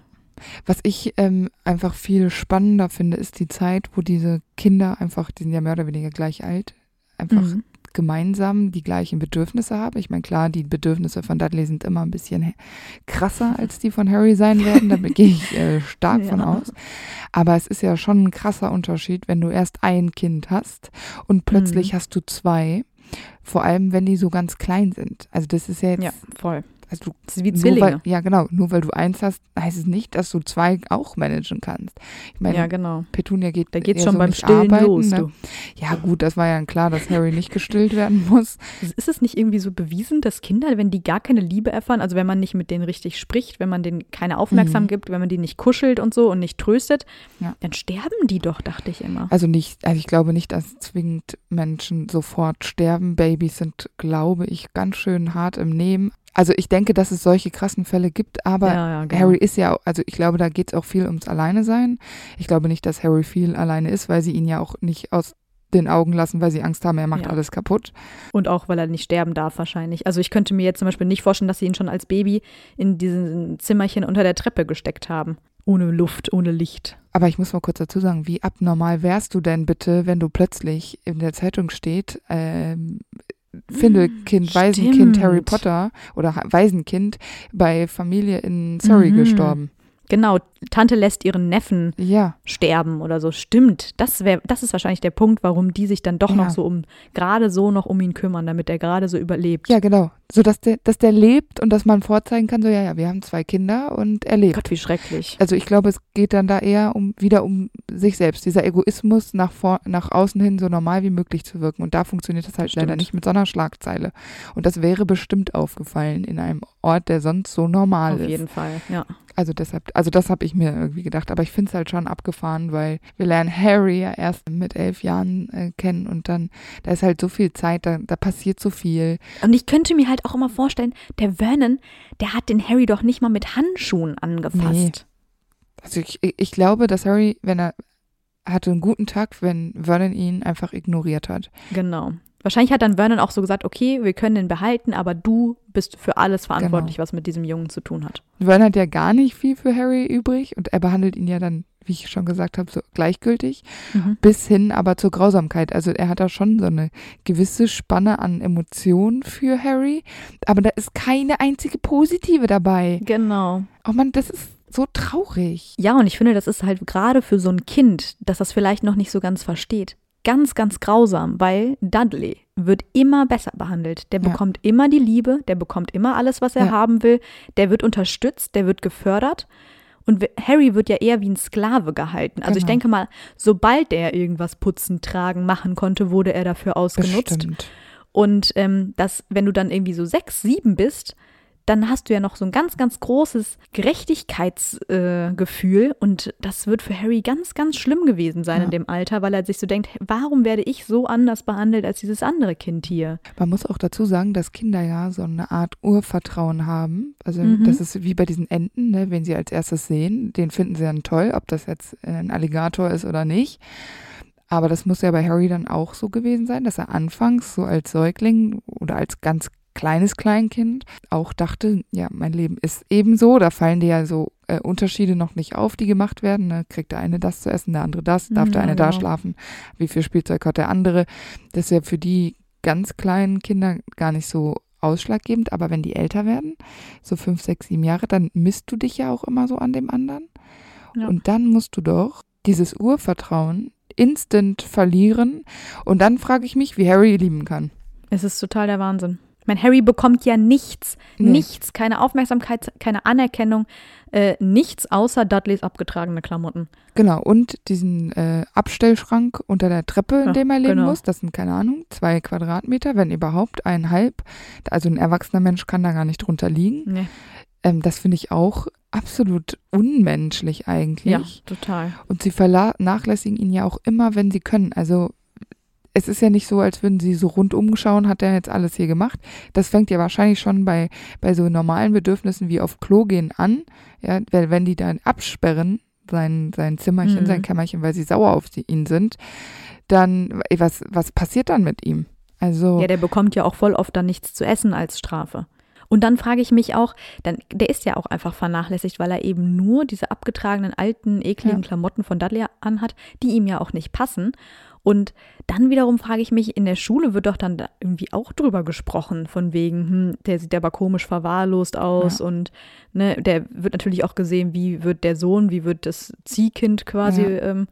Was ich ähm, einfach viel spannender finde, ist die Zeit, wo diese Kinder einfach, die sind ja mehr oder weniger gleich alt, einfach Mhm. Gemeinsam die gleichen Bedürfnisse haben. Ich meine, klar, die Bedürfnisse von Dudley sind immer ein bisschen he- krasser als die von Harry sein werden. Da (laughs) gehe ich äh, stark von Ja. aus. Aber es ist ja schon ein krasser Unterschied, wenn du erst ein Kind hast und plötzlich Mhm. hast du zwei. Vor allem, wenn die so ganz klein sind. Also das ist ja jetzt, Ja, voll. Also du Das ist wie Zwillinge. weil, ja, genau. Nur weil du eins hast, heißt es nicht, dass du zwei auch managen kannst. Ich meine, ja, genau. Petunia geht Da geht's schon so beim Stillen arbeiten, los, ne? Ja, gut, das war ja klar, dass Harry nicht gestillt werden muss. Ist es nicht irgendwie so bewiesen, dass Kinder, wenn die gar keine Liebe erfahren, also wenn man nicht mit denen richtig spricht, wenn man denen keine Aufmerksamkeit Mhm. gibt, wenn man die nicht kuschelt und so und nicht tröstet, Ja. dann sterben die doch, dachte ich immer. Also nicht, also ich glaube nicht, dass zwingend Menschen sofort sterben. Babys sind, glaube ich, ganz schön hart im Nehmen. Also ich denke, dass es solche krassen Fälle gibt, aber ja, ja, genau. Harry ist ja, also ich glaube, da geht es auch viel ums Alleine sein. Ich glaube nicht, dass Harry viel alleine ist, weil sie ihn ja auch nicht aus den Augen lassen, weil sie Angst haben, er macht Ja. alles kaputt. Und auch, weil er nicht sterben darf wahrscheinlich. Also ich könnte mir jetzt zum Beispiel nicht vorstellen, dass sie ihn schon als Baby in diesen Zimmerchen unter der Treppe gesteckt haben. Ohne Luft, ohne Licht. Aber ich muss mal kurz dazu sagen, wie abnormal wärst du denn bitte, wenn du plötzlich in der Zeitung steht, ähm, Findelkind, Waisenkind Stimmt. Harry Potter oder Waisenkind bei Familie in Surrey Mhm. gestorben. Genau, Tante lässt ihren Neffen Ja, sterben oder so. Stimmt. Das wäre, das ist wahrscheinlich der Punkt, warum die sich dann doch Ja. noch so um, gerade so noch um ihn kümmern, damit er gerade so überlebt. ja, genau. So dass der, dass der lebt und dass man vorzeigen kann, so ja, ja, wir haben zwei Kinder und er lebt. Gott, wie schrecklich. Also ich glaube, es geht dann da eher um wieder um sich selbst, dieser Egoismus nach vor, nach außen hin so normal wie möglich zu wirken. Und da funktioniert das halt leider Stimmt. nicht mit so einer Schlagzeile. Und das wäre bestimmt aufgefallen in einem Ort, der sonst so normal Auf ist. jeden Fall, ja. Also deshalb, also das habe ich mir irgendwie gedacht. Aber ich finde es halt schon abgefahren, weil wir lernen Harry ja erst mit elf Jahren äh, kennen und dann, da ist halt so viel Zeit, da, da passiert so viel. Und ich könnte mir halt auch immer vorstellen, der Vernon, der hat den Harry doch nicht mal mit Handschuhen angefasst. Also ich, ich glaube, dass Harry, wenn er hatte einen guten Tag, wenn Vernon ihn einfach ignoriert hat. Genau. Wahrscheinlich hat dann Vernon auch so gesagt, okay, wir können den behalten, aber du bist für alles verantwortlich, Genau. was mit diesem Jungen zu tun hat. Vernon hat ja gar nicht viel für Harry übrig und er behandelt ihn ja dann, wie ich schon gesagt habe, so gleichgültig, bis hin aber zur Grausamkeit. Also er hat da schon so eine gewisse Spanne an Emotionen für Harry, aber da ist keine einzige positive dabei. Genau. Oh man, das ist so traurig. Ja, und ich finde, das ist halt gerade für so ein Kind, das das vielleicht noch nicht so ganz versteht, ganz, ganz grausam, weil Dudley wird immer besser behandelt. Der Ja. bekommt immer die Liebe, der bekommt immer alles, was er Ja. haben will, der wird unterstützt, der wird gefördert. Und Harry wird ja eher wie ein Sklave gehalten. Also ich Genau. denke mal, sobald er irgendwas putzen, tragen, machen konnte, wurde er dafür ausgenutzt. Bestimmt. Und ähm, dass, wenn du dann irgendwie so sechs, sieben bist, dann hast du ja noch so ein ganz, ganz großes Gerechtigkeitsgefühl. Äh, und das wird für Harry ganz, ganz schlimm gewesen sein Ja. in dem Alter, weil er sich so denkt, warum werde ich so anders behandelt als dieses andere Kind hier? Man muss auch dazu sagen, dass Kinder ja so eine Art Urvertrauen haben. Also Mhm. das ist wie bei diesen Enten, ne? wenn sie als erstes sehen, den finden sie dann toll, ob das jetzt äh, ein Alligator ist oder nicht. Aber das muss ja bei Harry dann auch so gewesen sein, dass er anfangs so als Säugling oder als ganz kleines Kleinkind auch dachte, ja, mein Leben ist ebenso. Da fallen dir ja so äh, Unterschiede noch nicht auf, die gemacht werden. Ne? Kriegt der eine das zu essen, der andere das, darf Mhm, der eine ja, da genau. schlafen, wie viel Spielzeug hat der andere. Das ist ja für die ganz kleinen Kinder gar nicht so ausschlaggebend, aber wenn die älter werden, so fünf, sechs, sieben Jahre, dann misst du dich ja auch immer so an dem anderen. Ja. Und dann musst du doch dieses Urvertrauen instant verlieren. Und dann frage ich mich, wie Harry lieben kann. Es ist total der Wahnsinn. Mein Harry bekommt ja nichts, Nee. nichts, keine Aufmerksamkeit, keine Anerkennung, äh, nichts außer Dudleys abgetragene Klamotten. Genau, und diesen äh, Abstellschrank unter der Treppe, in Ja, dem er leben genau. muss, das sind, keine Ahnung, zwei Quadratmeter, wenn überhaupt, eineinhalb. Also ein erwachsener Mensch kann da gar nicht drunter liegen. Nee. Ähm, das finde ich auch absolut unmenschlich eigentlich. Ja, total. Und sie vernachlässigen ihn ja auch immer, wenn sie können. Also es ist ja nicht so, als würden sie so rundum schauen, hat er jetzt alles hier gemacht. Das fängt ja wahrscheinlich schon bei, bei so normalen Bedürfnissen wie auf Klo gehen an. Ja, weil wenn die dann absperren, sein, sein Zimmerchen, Mhm. sein Kämmerchen, weil sie sauer auf ihn sind, dann, was, was passiert dann mit ihm? Also, Ja, der bekommt ja auch voll oft dann nichts zu essen als Strafe. Und dann frage ich mich auch, dann, der ist ja auch einfach vernachlässigt, weil er eben nur diese abgetragenen, alten, ekligen Ja. Klamotten von Dudley anhat, die ihm ja auch nicht passen. Und dann wiederum frage ich mich, in der Schule wird doch dann da irgendwie auch drüber gesprochen, von wegen, hm, der sieht aber komisch verwahrlost aus Ja. und ne, der wird natürlich auch gesehen, wie wird der Sohn, wie wird das Ziehkind quasi Ja. ähm,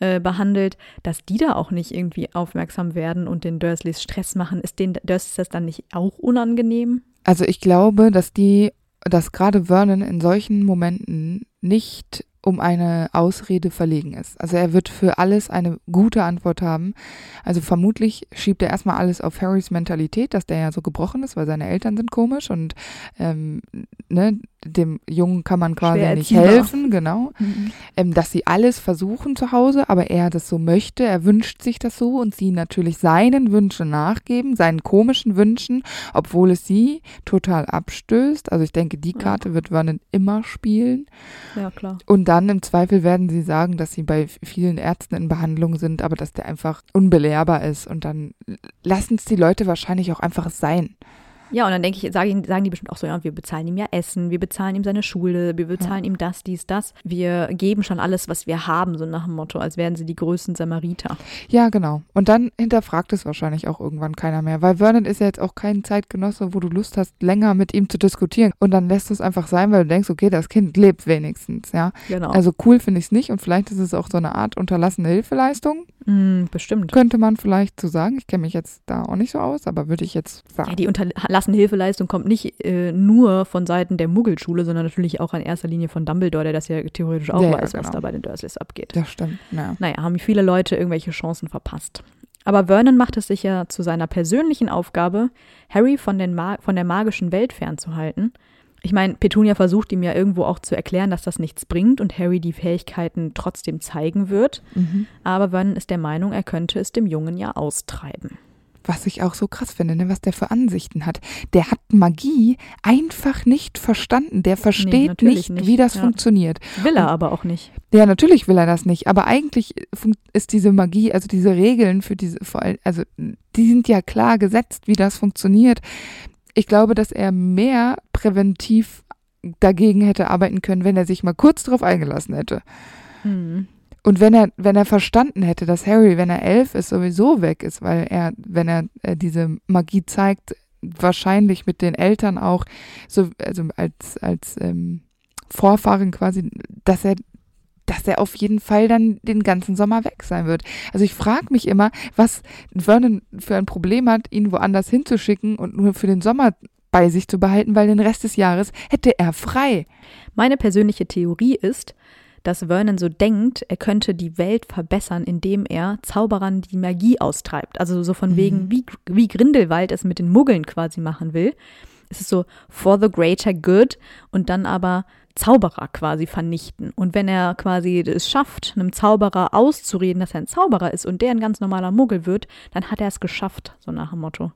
äh, behandelt, dass die da auch nicht irgendwie aufmerksam werden und den Dursleys Stress machen. Ist den Dursleys das dann nicht auch unangenehm? Also ich glaube, dass die, dass gerade Vernon in solchen Momenten nicht um eine Ausrede verlegen ist. Also er wird für alles eine gute Antwort haben. Also vermutlich schiebt er erstmal alles auf Harrys Mentalität, dass der ja so gebrochen ist, weil seine Eltern sind komisch und ähm, ne, dem Jungen kann man quasi nicht helfen, genau. Ähm, dass sie alles versuchen zu Hause, aber er das so möchte, er wünscht sich das so und sie natürlich seinen Wünschen nachgeben, seinen komischen Wünschen, obwohl es sie total abstößt. Also ich denke, die Ja. Karte wird Vernon immer spielen. Ja, klar. Und dann im Zweifel werden sie sagen, dass sie bei vielen Ärzten in Behandlung sind, aber dass der einfach unbelehrbar ist. Und dann lassen es die Leute wahrscheinlich auch einfach sein. Ja, und dann denke ich, sagen, sagen die bestimmt auch so, ja, wir bezahlen ihm ja Essen, wir bezahlen ihm seine Schule, wir bezahlen ihm das, dies, das. Wir geben schon alles, was wir haben, so nach dem Motto, als wären sie die größten Samariter. Ja, genau. Und dann hinterfragt es wahrscheinlich auch irgendwann keiner mehr, weil Vernon ist ja jetzt auch kein Zeitgenosse, wo du Lust hast, länger mit ihm zu diskutieren. Und dann lässt du es einfach sein, weil du denkst, okay, das Kind lebt wenigstens, ja. Genau. Also cool finde ich es nicht und vielleicht ist es auch so eine Art unterlassene Hilfeleistung, Mm, bestimmt. könnte man vielleicht so sagen. Ich kenne mich jetzt da auch nicht so aus, aber würde ich jetzt sagen. Ja, die unterlassene Hilfeleistung kommt nicht äh, nur von Seiten der Muggelschule, sondern natürlich auch in erster Linie von Dumbledore, der das ja theoretisch auch Ja, ja, weiß, was genau. da bei den Dursleys abgeht. das stimmt, ja. Naja, haben viele Leute irgendwelche Chancen verpasst. Aber Vernon macht es sich ja zu seiner persönlichen Aufgabe, Harry von, von der magischen Welt fernzuhalten. Ich meine, Petunia versucht ihm ja irgendwo auch zu erklären, dass das nichts bringt und Harry die Fähigkeiten trotzdem zeigen wird. Mhm. Aber Vernon ist der Meinung, er könnte es dem Jungen ja austreiben. Was ich auch so krass finde, ne, was der für Ansichten hat. Der hat Magie einfach nicht verstanden. Der versteht natürlich nicht, nicht, wie das ja. funktioniert. Will er Und- aber auch nicht. Ja, natürlich will er das nicht, aber eigentlich ist diese Magie, also diese Regeln für diese, vor allem, also die sind ja klar gesetzt, wie das funktioniert. Ich glaube, dass er mehr präventiv dagegen hätte arbeiten können, wenn er sich mal kurz drauf eingelassen hätte. Hm. Und wenn er, wenn er verstanden hätte, dass Harry, wenn er elf ist, sowieso weg ist, weil er, wenn er äh, diese Magie zeigt, wahrscheinlich mit den Eltern auch, so, also als, als ähm, Vorfahren quasi, dass er, dass er auf jeden Fall dann den ganzen Sommer weg sein wird. Also ich frage mich immer, was Vernon für ein Problem hat, ihn woanders hinzuschicken und nur für den Sommer bei sich zu behalten, weil den Rest des Jahres hätte er frei. Meine persönliche Theorie ist, dass Vernon so denkt, er könnte die Welt verbessern, indem er Zauberern die Magie austreibt. Also so von Mhm. wegen, wie, wie Grindelwald es mit den Muggeln quasi machen will. Es ist so for the greater good und dann aber Zauberer quasi vernichten. Und wenn er quasi es schafft, einem Zauberer auszureden, dass er ein Zauberer ist und der ein ganz normaler Muggel wird, dann hat er es geschafft, so nach dem Motto.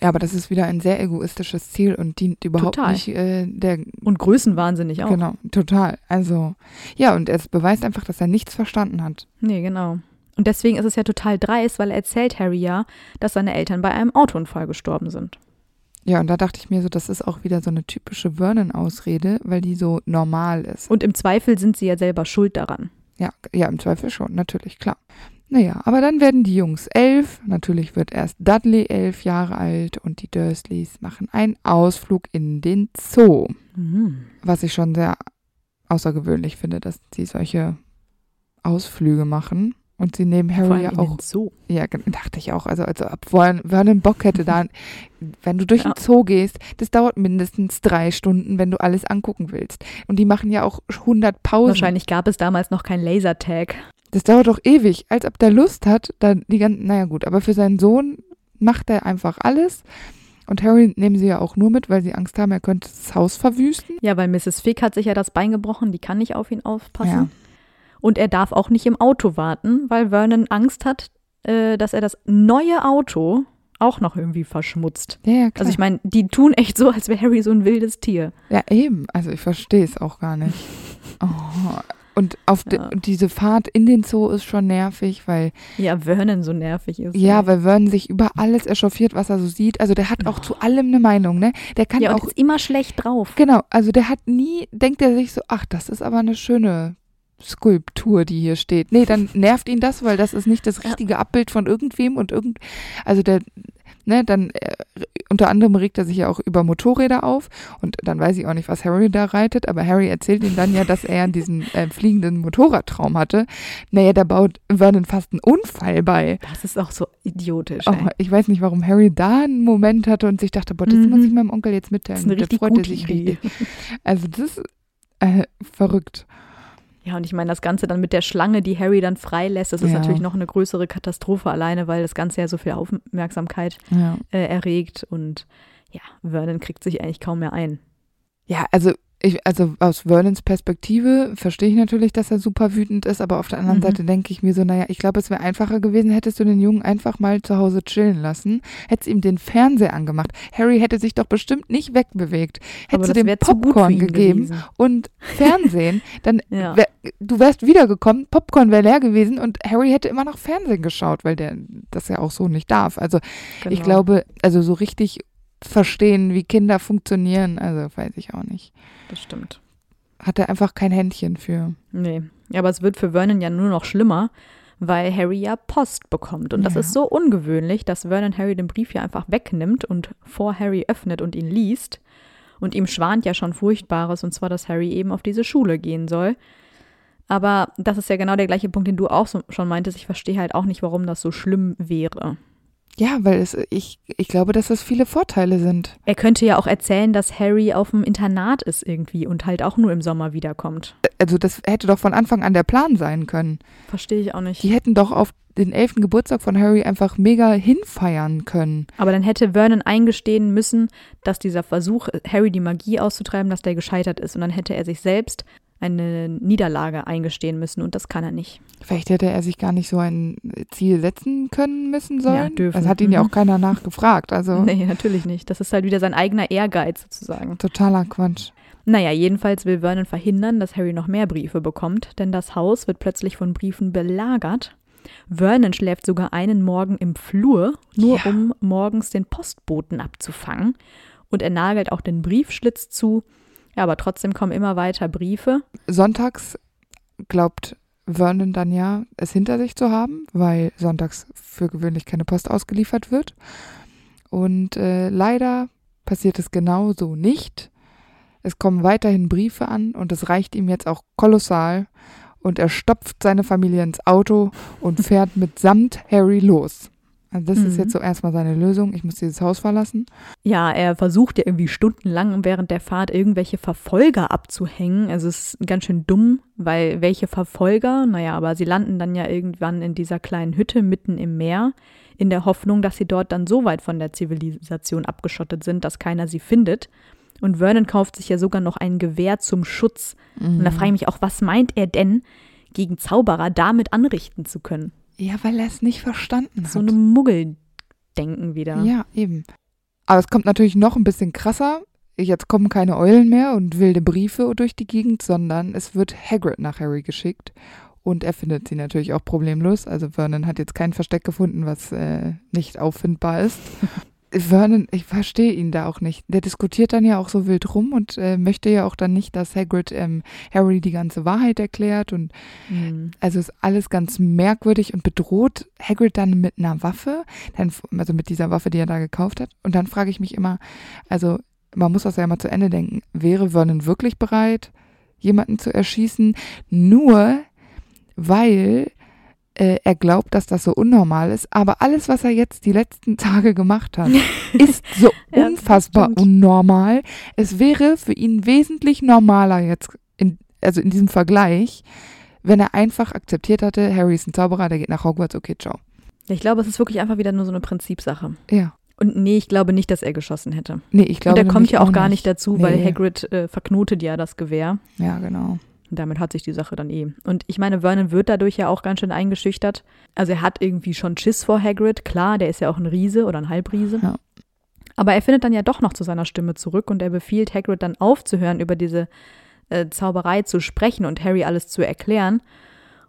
Ja, aber das ist wieder ein sehr egoistisches Ziel und dient überhaupt Total. nicht äh, der Und größenwahnsinnig auch. Genau, total. Also, ja, und es beweist einfach, dass er nichts verstanden hat. Nee, genau. Und deswegen ist es ja total dreist, weil er erzählt Harry ja, dass seine Eltern bei einem Autounfall gestorben sind. Ja, und da dachte ich mir so, das ist auch wieder so eine typische Vernon-Ausrede, weil die so normal ist. Und im Zweifel sind sie ja selber schuld daran. Ja, ja, im Zweifel schon, natürlich, klar. Naja, aber dann werden die Jungs elf. Natürlich wird erst Dudley elf Jahre alt und die Dursleys machen einen Ausflug in den Zoo. Mhm. Was ich schon sehr außergewöhnlich finde, dass sie solche Ausflüge machen. Und sie nehmen Harry ja auch Zoo. Ja, dachte ich auch. Also, also ab Vernon, Bock hätte da, wenn du durch Ja. den Zoo gehst, das dauert mindestens drei Stunden, wenn du alles angucken willst. Und die machen ja auch 100 Pausen. Wahrscheinlich gab es damals noch kein Lasertag. Das dauert doch ewig. Als ob der Lust hat, da die ganzen, naja gut, aber für seinen Sohn macht er einfach alles. Und Harry nehmen sie ja auch nur mit, weil sie Angst haben, er könnte das Haus verwüsten. Ja, weil Mrs. Fick hat sich ja das Bein gebrochen, die kann nicht auf ihn aufpassen. Ja. Und er darf auch nicht im Auto warten, weil Vernon Angst hat, äh, dass er das neue Auto auch noch irgendwie verschmutzt. Ja, ja, klar. Also ich meine, die tun echt so, als wäre Harry so ein wildes Tier. ja, eben. Also ich verstehe es auch gar nicht. (laughs) Oh. Und auf de, Ja. und diese Fahrt in den Zoo ist schon nervig, weil Ja, Vernon so nervig ist. Ja, ey. weil Vernon sich über alles echauffiert, was er so sieht. Also der hat auch zu allem eine Meinung, ne? Der kann ja, auch, ist immer schlecht drauf. genau, also der hat nie, denkt er sich so, ach, das ist aber eine schöne Skulptur, die hier steht. Nee, dann nervt ihn das, weil das ist nicht das Ja. richtige Abbild von irgendwem und irgend, also der, ne, dann äh, unter anderem regt er sich ja auch über Motorräder auf und dann weiß ich auch nicht, was Harry da reitet, aber Harry erzählt ihm dann ja, dass er diesen äh, fliegenden Motorradtraum hatte. Naja, da baut Vernon fast einen Unfall bei. Das ist auch so idiotisch. Oh, ich weiß nicht, warum Harry da einen Moment hatte und sich dachte, boah, das Mhm. muss ich meinem Onkel jetzt mitteilen. Das ist eine richtig freute gute sich Idee. richtig. Also das ist äh, verrückt. Ja, und ich meine, das Ganze dann mit der Schlange, die Harry dann freilässt, das ist Ja. natürlich noch eine größere Katastrophe alleine, weil das Ganze ja so viel Aufmerksamkeit Ja. äh, erregt und ja, Vernon kriegt sich eigentlich kaum mehr ein. ja, also ich, also aus Vernons Perspektive verstehe ich natürlich, dass er super wütend ist, aber auf der anderen Mhm. Seite denke ich mir so, naja, ich glaube, es wäre einfacher gewesen, hättest du den Jungen einfach mal zu Hause chillen lassen, hättest ihm den Fernseher angemacht. Harry hätte sich doch bestimmt nicht wegbewegt. Hättest du dem Popcorn gegeben gewesen. und Fernsehen, dann (laughs) Ja. wär, du wärst wiedergekommen, Popcorn wäre leer gewesen und Harry hätte immer noch Fernsehen geschaut, weil der das ja auch so nicht darf. Also ich Genau. glaube, also so richtig verstehen, wie Kinder funktionieren. Also weiß ich auch nicht. Das stimmt. Hat er einfach kein Händchen für. Nee. Aber es wird für Vernon ja nur noch schlimmer, weil Harry ja Post bekommt. Und das Ja. ist so ungewöhnlich, dass Vernon Harry den Brief ja einfach wegnimmt und vor Harry öffnet und ihn liest. Und ihm schwant ja schon Furchtbares, und zwar, dass Harry eben auf diese Schule gehen soll. Aber das ist ja genau der gleiche Punkt, den du auch so, schon meintest. Ich verstehe halt auch nicht, warum das so schlimm wäre. Ja, weil es, ich, ich glaube, dass es viele Vorteile sind. Er könnte ja auch erzählen, dass Harry auf dem Internat ist irgendwie und halt auch nur im Sommer wiederkommt. Also das hätte doch von Anfang an der Plan sein können. Verstehe ich auch nicht. Die hätten doch auf den elften Geburtstag von Harry einfach mega hinfeiern können. Aber dann hätte Vernon eingestehen müssen, dass dieser Versuch, Harry die Magie auszutreiben, dass der gescheitert ist. Und dann hätte er sich selbst eine Niederlage eingestehen müssen. Und das kann er nicht. Vielleicht hätte er sich gar nicht so ein Ziel setzen können müssen sollen. Ja, dürfen. Das hat ihn ja Mhm. auch keiner nachgefragt. Also (laughs) Nee, natürlich nicht. Das ist halt wieder sein eigener Ehrgeiz sozusagen. totaler Quatsch. Naja, jedenfalls will Vernon verhindern, dass Harry noch mehr Briefe bekommt, denn das Haus wird plötzlich von Briefen belagert. Vernon schläft sogar einen Morgen im Flur, nur Ja. um morgens den Postboten abzufangen. Und er nagelt auch den Briefschlitz zu. Ja, aber trotzdem kommen immer weiter Briefe. Sonntags glaubt Vernon dann ja, es hinter sich zu haben, weil sonntags für gewöhnlich keine Post ausgeliefert wird. Und äh, leider passiert es genauso nicht. Es kommen weiterhin Briefe an und es reicht ihm jetzt auch kolossal. Und er stopft seine Familie ins Auto und fährt mitsamt Harry los. Also das ist Mhm. jetzt so erstmal seine Lösung. Ich muss dieses Haus verlassen. Ja, er versucht ja irgendwie stundenlang während der Fahrt irgendwelche Verfolger abzuhängen. Also es ist ganz schön dumm, weil welche Verfolger? Naja, aber sie landen dann ja irgendwann in dieser kleinen Hütte mitten im Meer, in der Hoffnung, dass sie dort dann so weit von der Zivilisation abgeschottet sind, dass keiner sie findet. Und Vernon kauft sich ja sogar noch ein Gewehr zum Schutz. Und da frage ich mich auch, was meint er denn, gegen Zauberer damit anrichten zu können? Ja, weil er es nicht verstanden hat. So eine Muggeldenken wieder. Ja, eben. Aber es kommt natürlich noch ein bisschen krasser. Jetzt kommen keine Eulen mehr und wilde Briefe durch die Gegend, sondern es wird Hagrid nach Harry geschickt. Und er findet sie natürlich auch problemlos. Also Vernon hat jetzt kein Versteck gefunden, was äh, nicht auffindbar ist. Vernon, ich verstehe ihn da auch nicht. Der diskutiert dann ja auch so wild rum und äh, möchte ja auch dann nicht, dass Hagrid ähm, Harry die ganze Wahrheit erklärt und Hm. also ist alles ganz merkwürdig und bedroht Hagrid dann mit einer Waffe, dann, also mit dieser Waffe, die er da gekauft hat. Und dann frage ich mich immer, also man muss das ja mal zu Ende denken, wäre Vernon wirklich bereit, jemanden zu erschießen, nur weil äh, er glaubt, dass das so unnormal ist. Aber alles, was er jetzt die letzten (laughs) Tage gemacht hat, ist so (laughs) unfassbar unnormal. Es wäre für ihn wesentlich normaler jetzt, in, also in diesem Vergleich, wenn er einfach akzeptiert hatte, Harry ist ein Zauberer, der geht nach Hogwarts, okay, ciao. Ich glaube, es ist wirklich einfach wieder nur so eine Prinzipsache. Ja. Und nee, ich glaube nicht, dass er geschossen hätte. Nee, ich glaube Und er kommt ja auch gar nicht dazu, weil Nee. Hagrid äh, verknotet ja das Gewehr. Ja, genau. Und damit hat sich die Sache dann eh. Und ich meine, Vernon wird dadurch ja auch ganz schön eingeschüchtert. Also er hat irgendwie schon Schiss vor Hagrid. Klar, der ist ja auch ein Riese oder ein Halbriese. Ja. Aber er findet dann ja doch noch zu seiner Stimme zurück und er befiehlt Hagrid dann aufzuhören, über diese äh, Zauberei zu sprechen und Harry alles zu erklären.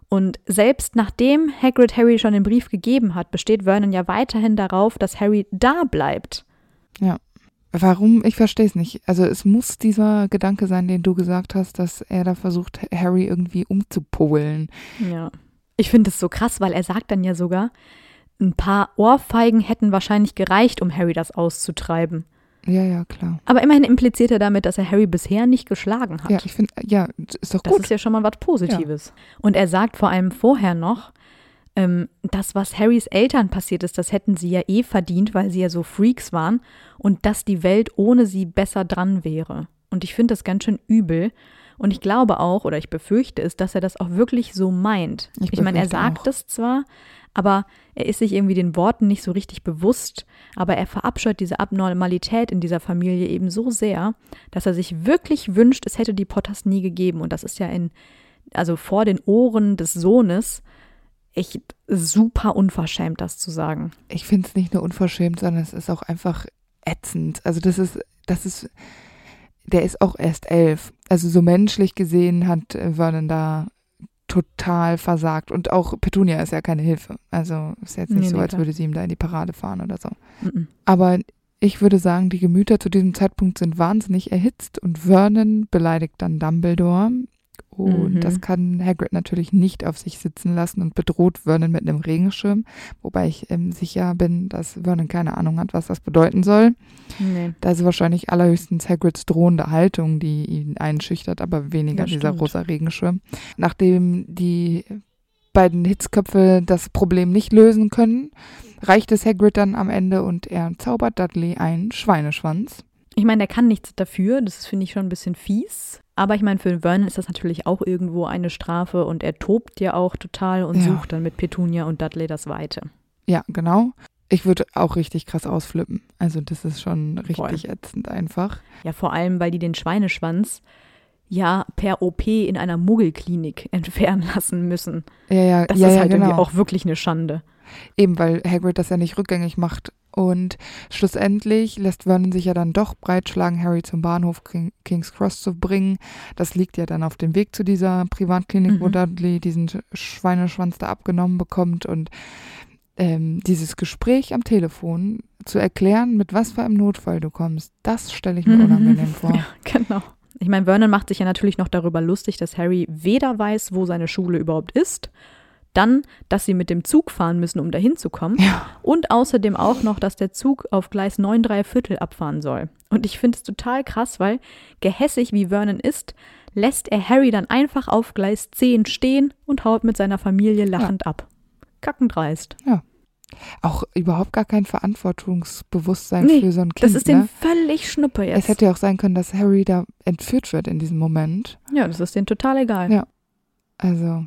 Und selbst nachdem Hagrid Harry schon den Brief gegeben hat, besteht Vernon ja weiterhin darauf, dass Harry da bleibt. Warum? Ich verstehe es nicht. Also es muss dieser Gedanke sein, den du gesagt hast, dass er da versucht, Harry irgendwie umzupolen. Ja. Ich finde es so krass, weil er sagt dann ja sogar, ein paar Ohrfeigen hätten wahrscheinlich gereicht, um Harry das auszutreiben. Ja, ja, klar. Aber immerhin impliziert er damit, dass er Harry bisher nicht geschlagen hat. Ja, ich finde, ja, ist doch das gut. ist ja schon mal was Positives. Und er sagt vor allem vorher noch, ähm, das, was Harrys Eltern passiert ist, das hätten sie ja eh verdient, weil sie ja so Freaks waren und dass die Welt ohne sie besser dran wäre. Und ich finde das ganz schön übel. Und ich glaube auch, oder ich befürchte es, dass er das auch wirklich so meint. Ich Ich, meine, er sagt es zwar, aber er ist sich irgendwie den Worten nicht so richtig bewusst, aber er verabscheut diese Abnormalität in dieser Familie eben so sehr, dass er sich wirklich wünscht, es hätte die Potters nie gegeben. Und das ist ja in, also vor den Ohren des Sohnes echt super unverschämt, das zu sagen. Ich finde es nicht nur unverschämt, sondern es ist auch einfach ätzend. Also das ist, das ist, der ist auch erst elf. Also so menschlich gesehen hat Vernon da total versagt. Und auch Petunia ist ja keine Hilfe. Also ist jetzt nicht Nee, so, als würde sie ihm da in die Parade fahren oder so. Mhm. Aber ich würde sagen, die Gemüter zu diesem Zeitpunkt sind wahnsinnig erhitzt und Vernon beleidigt dann Dumbledore. Und Mhm. das kann Hagrid natürlich nicht auf sich sitzen lassen und bedroht Vernon mit einem Regenschirm. Wobei ich ähm, sicher bin, dass Vernon keine Ahnung hat, was das bedeuten soll. Nee. Da ist wahrscheinlich allerhöchstens Hagrids drohende Haltung, die ihn einschüchtert, aber weniger Das dieser rosa Regenschirm. Nachdem die beiden Hitzköpfe das Problem nicht lösen können, reicht es Hagrid dann am Ende und er zaubert Dudley einen Schweineschwanz. Ich meine, der kann nichts dafür, das finde ich schon ein bisschen fies. Aber ich meine, für Vernon ist das natürlich auch irgendwo eine Strafe und er tobt ja auch total und Ja. sucht dann mit Petunia und Dudley das Weite. Ja, genau. Ich würde auch richtig krass ausflippen. Also das ist schon richtig Voll. ätzend einfach. Ja, vor allem, weil die den Schweineschwanz ja per OP in einer Muggelklinik (laughs) entfernen lassen müssen. Ja, ja, Das ja, ist ja, halt genau. irgendwie auch wirklich eine Schande. Eben, weil Hagrid das ja nicht rückgängig macht. Und schlussendlich lässt Vernon sich ja dann doch breitschlagen, Harry zum Bahnhof King, King's Cross zu bringen. Das liegt ja dann auf dem Weg zu dieser Privatklinik, wo Mhm. Dudley diesen Sch- Schweineschwanz da abgenommen bekommt. Und ähm, dieses Gespräch am Telefon zu erklären, mit was für einem Notfall du kommst, das stelle ich mir Mhm. unangenehm vor. (laughs) Ja, genau. Ich meine, Vernon macht sich ja natürlich noch darüber lustig, dass Harry weder weiß, wo seine Schule überhaupt ist, dann, dass sie mit dem Zug fahren müssen, um dahin zu kommen, Ja. und außerdem auch noch, dass der Zug auf Gleis 9 3 Viertel abfahren soll. Und ich finde es total krass, weil gehässig wie Vernon ist, lässt er Harry dann einfach auf Gleis 10 stehen und haut mit seiner Familie lachend ab. Kackendreist. Auch überhaupt gar kein Verantwortungsbewusstsein Nee, für so ein Kind. Das ist ne? völlig Schnuppe jetzt. Es hätte ja auch sein können, dass Harry da entführt wird in diesem Moment. ja, das ist denen total egal. Ja. Also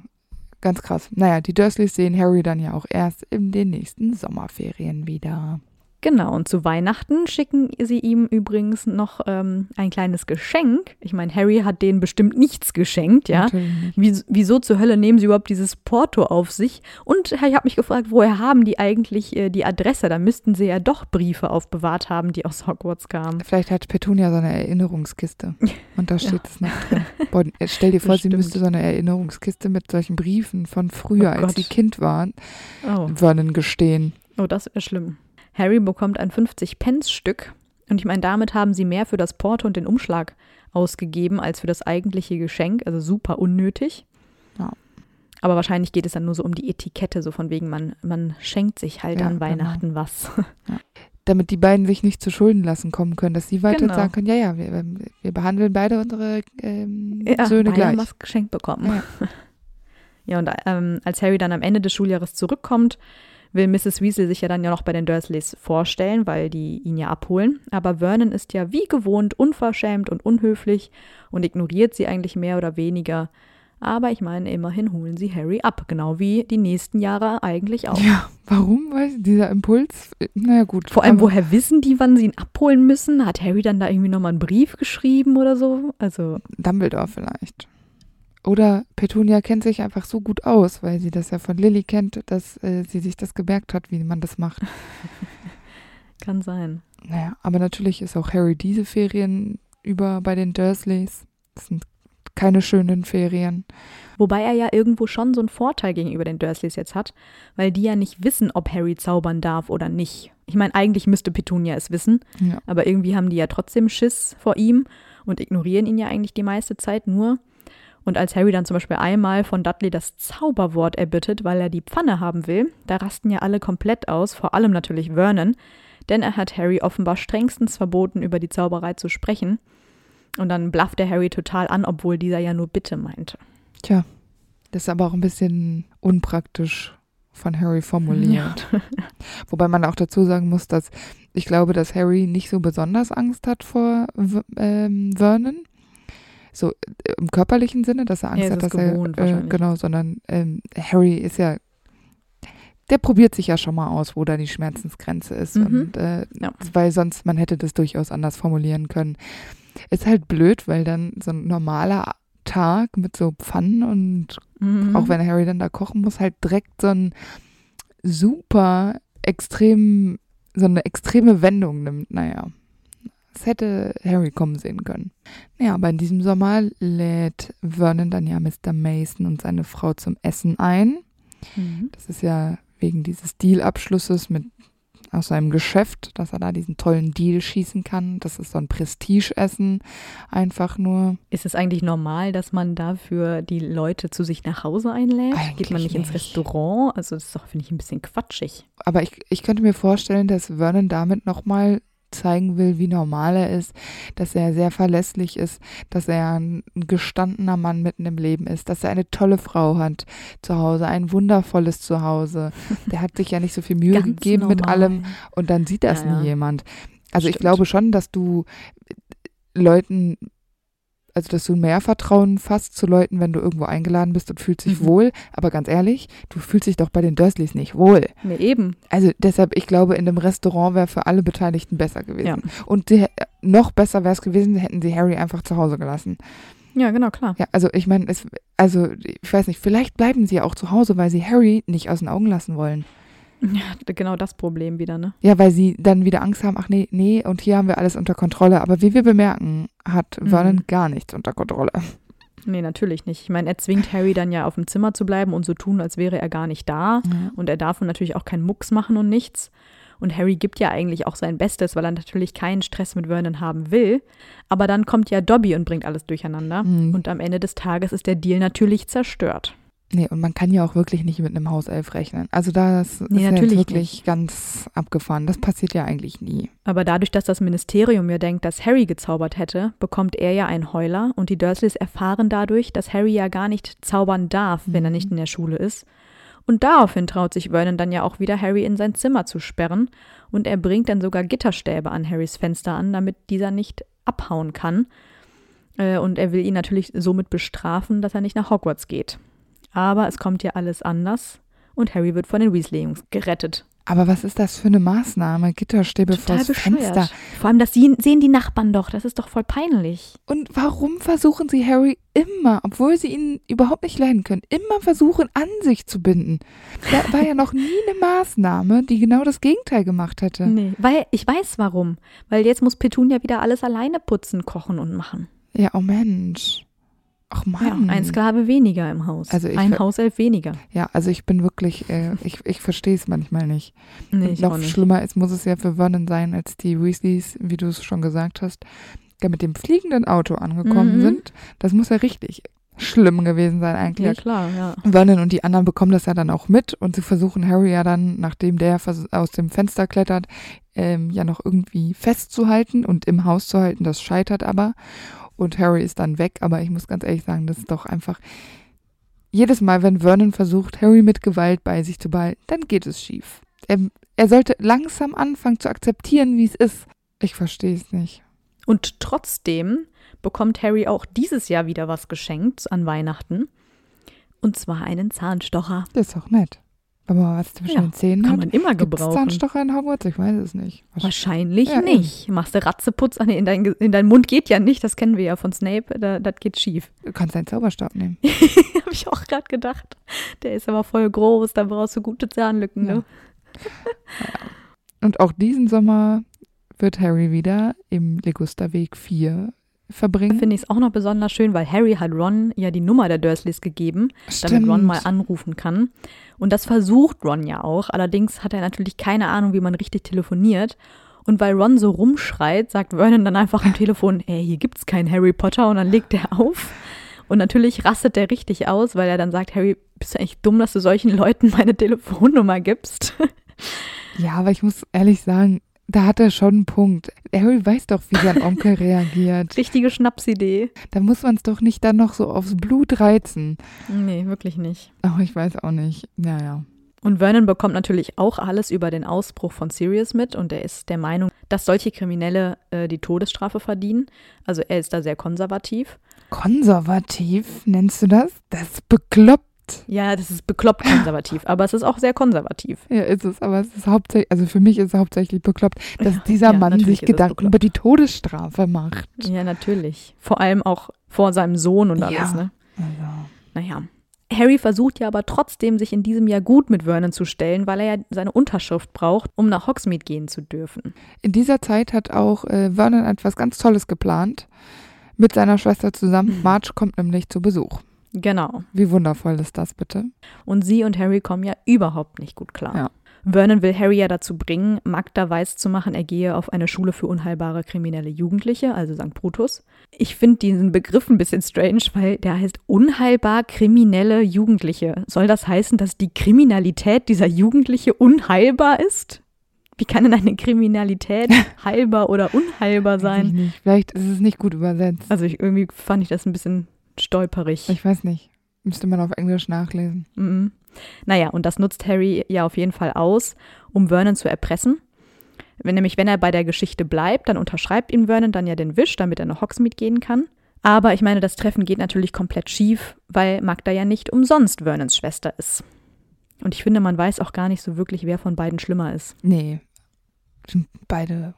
ganz krass. Naja, die Dursleys sehen Harry dann ja auch erst in den nächsten Sommerferien wieder. Genau, und zu Weihnachten schicken sie ihm übrigens noch ähm, ein kleines Geschenk. Ich meine, Harry hat denen bestimmt nichts geschenkt, ja. Wie, wieso zur Hölle nehmen sie überhaupt dieses Porto auf sich? Und ich habe mich gefragt, woher haben die eigentlich äh, die Adresse? Da müssten sie ja doch Briefe aufbewahrt haben, die aus Hogwarts kamen. Vielleicht hat Petunia so eine Erinnerungskiste und da (laughs) steht Ja. es noch drin. Boah, stell dir vor, sie müsste so eine Erinnerungskiste mit solchen Briefen von früher, Oh als sie Kind waren, Oh, Vernon gestehen. oh das wäre schlimm. Harry bekommt ein 50-Pence-Stück. Und ich meine, damit haben sie mehr für das Porto und den Umschlag ausgegeben als für das eigentliche Geschenk. Also super unnötig. Ja. Aber wahrscheinlich geht es dann nur so um die Etikette, so von wegen, man, man schenkt sich halt Ja, an genau. Weihnachten was. (laughs) damit die beiden sich nicht zu Schulden lassen kommen können, dass sie weiter Genau. sagen können, ja, ja, wir, wir behandeln beide unsere ähm, Ja, Söhne beide gleich. haben was geschenkt bekommen. Ja. (laughs) Ja, und ähm, als Harry dann am Ende des Schuljahres zurückkommt, will Mrs. Weasley sich ja dann ja noch bei den Dursleys vorstellen, weil die ihn ja abholen. Aber Vernon ist ja wie gewohnt unverschämt und unhöflich und ignoriert sie eigentlich mehr oder weniger. Aber ich meine, immerhin holen sie Harry ab, genau wie die nächsten Jahre eigentlich auch. Ja, warum? Weil dieser Impuls, naja gut. Vor allem, woher wissen die, wann sie ihn abholen müssen? Hat Harry dann da irgendwie nochmal einen Brief geschrieben oder so? Also, Dumbledore vielleicht. Oder Petunia kennt sich einfach so gut aus, weil sie das ja von Lily kennt, dass äh, sie sich das gemerkt hat, wie man das macht. (laughs) kann sein. Naja, aber natürlich ist auch Harry diese Ferien über bei den Dursleys. Das sind keine schönen Ferien. Wobei er ja irgendwo schon so einen Vorteil gegenüber den Dursleys jetzt hat, weil die ja nicht wissen, ob Harry zaubern darf oder nicht. Ich meine, eigentlich müsste Petunia es wissen, Ja. aber irgendwie haben die ja trotzdem Schiss vor ihm und ignorieren ihn ja eigentlich die meiste Zeit nur. Und als Harry dann zum Beispiel einmal von Dudley das Zauberwort erbittet, weil er die Pfanne haben will, da rasten ja alle komplett aus, vor allem natürlich Vernon, denn er hat Harry offenbar strengstens verboten, über die Zauberei zu sprechen. Und dann blafft er Harry total an, obwohl dieser ja nur Bitte meinte. Tja, das ist aber auch ein bisschen unpraktisch von Harry formuliert. (laughs) Wobei man auch dazu sagen muss, dass ich glaube, dass Harry nicht so besonders Angst hat vor ähm, Vernon. So äh, im körperlichen Sinne, dass er Angst er ist hat, dass er gewohnt äh, wahrscheinlich. genau, sondern ähm, Harry ist ja, der probiert sich ja schon mal aus, wo da die Schmerzensgrenze ist. Mhm. Und äh, Ja. weil sonst, man hätte das durchaus anders formulieren können. Ist halt blöd, weil dann so ein normaler Tag mit so Pfannen und Mhm. auch wenn Harry dann da kochen muss, halt direkt so ein super extrem, so eine extreme Wendung nimmt. Naja, das hätte Harry kommen sehen können. Naja, aber in diesem Sommer lädt Vernon dann ja Mr. Mason und seine Frau zum Essen ein. Mhm. Das ist ja wegen dieses Dealabschlusses mit aus seinem Geschäft, dass er da diesen tollen Deal schießen kann. Das ist so ein Prestigeessen, einfach nur. Ist es eigentlich normal, dass man dafür die Leute zu sich nach Hause einlädt? Eigentlich Geht man nicht, ins nicht. Restaurant? Also das ist doch, finde ich, ein bisschen quatschig. Aber ich, ich könnte mir vorstellen, dass Vernon damit nochmal zeigen will, wie normal er ist, dass er sehr verlässlich ist, dass er ein gestandener Mann mitten im Leben ist, dass er eine tolle Frau hat zu Hause, ein wundervolles Zuhause. (laughs) Der hat sich ja nicht so viel Mühe gegeben mit normal. allem und dann sieht das Ja, ja. nie jemand. Also ich Stimmt. glaube schon, dass du Leuten, also dass du mehr Vertrauen fasst zu Leuten, wenn du irgendwo eingeladen bist und fühlst dich Mhm. wohl. Aber ganz ehrlich, du fühlst dich doch bei den Dursleys nicht wohl. Nee, eben. Also deshalb, ich glaube, in dem Restaurant wäre für alle Beteiligten besser gewesen. Ja. Und die, noch besser wäre es gewesen, hätten sie Harry einfach zu Hause gelassen. Ja, genau, klar. Ja, also ich meine, es, also ich weiß nicht, vielleicht bleiben sie ja auch zu Hause, weil sie Harry nicht aus den Augen lassen wollen. Ja, (laughs) genau das Problem wieder, ne? Ja, weil sie dann wieder Angst haben, ach nee, nee, und hier haben wir alles unter Kontrolle. Aber wie wir bemerken, hat Mhm. Vernon gar nichts unter Kontrolle. Nee, natürlich nicht. Ich meine, er zwingt Harry dann ja auf dem Zimmer zu bleiben und so tun, als wäre er gar nicht da. Und er darf natürlich auch keinen Mucks machen und nichts. Und Harry gibt ja eigentlich auch sein Bestes, weil er natürlich keinen Stress mit Vernon haben will. Aber dann kommt ja Dobby und bringt alles durcheinander. Mhm. Und am Ende des Tages ist der Deal natürlich zerstört. Nee, und man kann ja auch wirklich nicht mit einem Hauself rechnen. Also das ist Nee, ja natürlich jetzt wirklich ganz abgefahren. Das passiert ja eigentlich nie. Aber dadurch, dass das Ministerium ja denkt, dass Harry gezaubert hätte, bekommt er ja einen Heuler und die Dursleys erfahren dadurch, dass Harry ja gar nicht zaubern darf, wenn er nicht in der Schule ist. Und daraufhin traut sich Vernon dann ja auch wieder, Harry in sein Zimmer zu sperren und er bringt dann sogar Gitterstäbe an Harrys Fenster an, damit dieser nicht abhauen kann. Äh, Und er will ihn natürlich somit bestrafen, dass er nicht nach Hogwarts geht. Aber es kommt ja alles anders und Harry wird von den Weasley-Jungs gerettet. Aber was ist das für eine Maßnahme? Gitterstäbe Total vors bescheuert. Fenster. Vor allem, das sehen, sehen die Nachbarn doch. Das ist doch voll peinlich. Und warum versuchen sie Harry immer, obwohl sie ihn überhaupt nicht leiden können, immer versuchen, an sich zu binden? Da war ja noch nie eine Maßnahme, die genau das Gegenteil gemacht hätte. Nee, weil ich weiß warum. Weil jetzt muss Petunia wieder alles alleine putzen, kochen und machen. Ja, oh Mensch. Ach Ja, Mann. ein Sklave weniger im Haus. Also ein Hauself weniger. Ja, also ich bin wirklich, äh, ich, ich verstehe es manchmal nicht. Nee, ich noch nicht. schlimmer ist, muss es ja für Vernon sein, als die Weasleys, wie du es schon gesagt hast, ja mit dem fliegenden Auto angekommen Mhm. sind. Das muss ja richtig schlimm gewesen sein eigentlich. Ja, klar, ja. Vernon und die anderen bekommen das ja dann auch mit und sie versuchen Harry ja dann, nachdem der aus dem Fenster klettert, ähm, ja noch irgendwie festzuhalten und im Haus zu halten. Das scheitert aber und Harry ist dann weg. Aber ich muss ganz ehrlich sagen, das ist doch einfach jedes Mal, wenn Vernon versucht, Harry mit Gewalt bei sich zu behalten, dann geht es schief. Er, er sollte langsam anfangen zu akzeptieren, wie es ist. Ich verstehe es nicht. Und trotzdem bekommt Harry auch dieses Jahr wieder was geschenkt an Weihnachten. Und zwar einen Zahnstocher. Das ist doch nett. Aber was zwischen Ja, den Zähnen Kann hat, man immer gebrauchen. Zahnstocher in Hogwarts? Ich weiß es nicht. Wahrscheinlich Ja, eben. nicht. Machst du Ratzeputz ah, nee, in, dein, Ge- in deinen Mund geht ja nicht, das kennen wir ja von Snape, da, das geht schief. Du kannst einen Zauberstab nehmen. (laughs) Habe ich auch gerade gedacht. Der ist aber voll groß, da brauchst du gute Zahnlücken. Ja. Ne? Und auch diesen Sommer wird Harry wieder im Ligusterweg 4 verbringen. Finde ich es auch noch besonders schön, weil Harry hat Ron ja die Nummer der Dursleys gegeben, damit Ron mal anrufen kann. Und das versucht Ron ja auch. Allerdings hat er natürlich keine Ahnung, wie man richtig telefoniert. Und weil Ron so rumschreit, sagt Vernon dann einfach am Telefon, ey, hier gibt's keinen Harry Potter und dann legt er auf. Und natürlich rastet er richtig aus, weil er dann sagt, Harry, bist du eigentlich dumm, dass du solchen Leuten meine Telefonnummer gibst? Ja, aber ich muss ehrlich sagen, da hat er schon einen Punkt. Harry weiß doch, wie sein Onkel (laughs) reagiert. Richtige Schnapsidee. Da muss man es doch nicht dann noch so aufs Blut reizen. Nee, wirklich nicht. Aber ich weiß auch nicht. Naja. Und Vernon bekommt natürlich auch alles über den Ausbruch von Sirius mit und er ist der Meinung, dass solche Kriminelle äh, die Todesstrafe verdienen. Also er ist da sehr konservativ. Konservativ, nennst du das? Das ist bekloppt. Ja, das ist bekloppt (laughs) konservativ, aber es ist auch sehr konservativ. Ja, ist es, aber es ist hauptsächlich, also für mich ist es hauptsächlich bekloppt, dass Ja, dieser ja, Mann sich Gedanken über die Todesstrafe macht. Ja, natürlich. Vor allem auch vor seinem Sohn und alles, Ja. ne? Also. Naja. Harry versucht ja aber trotzdem, sich in diesem Jahr gut mit Vernon zu stellen, weil er ja seine Unterschrift braucht, um nach Hogsmeade gehen zu dürfen. In dieser Zeit hat auch äh, Vernon etwas ganz Tolles geplant. Mit seiner Schwester zusammen. Mhm. Marge kommt nämlich zu Besuch. Genau. Wie wundervoll ist das bitte? Und sie und Harry kommen ja überhaupt nicht gut klar. Ja. Vernon will Harry ja dazu bringen, Magda weiß zu machen, er gehe auf eine Schule für unheilbare kriminelle Jugendliche, also St. Brutus. Ich finde diesen Begriff ein bisschen strange, weil der heißt unheilbar kriminelle Jugendliche. Soll das heißen, dass die Kriminalität dieser Jugendliche unheilbar ist? Wie kann denn eine Kriminalität (laughs) heilbar oder unheilbar sein? Vielleicht ist es nicht gut übersetzt. Also ich, irgendwie fand ich das ein bisschen stolperig. Ich weiß nicht. Müsste man auf Englisch nachlesen. Mhm. Naja, und das nutzt Harry ja auf jeden Fall aus, um Vernon zu erpressen. Wenn nämlich, wenn er bei der Geschichte bleibt, dann unterschreibt ihm Vernon dann ja den Wisch, damit er nach Hogsmeade gehen kann. Aber ich meine, das Treffen geht natürlich komplett schief, weil Magda ja nicht umsonst Vernons Schwester ist. Und ich finde, man weiß auch gar nicht so wirklich, wer von beiden schlimmer ist. Nee. Sind beide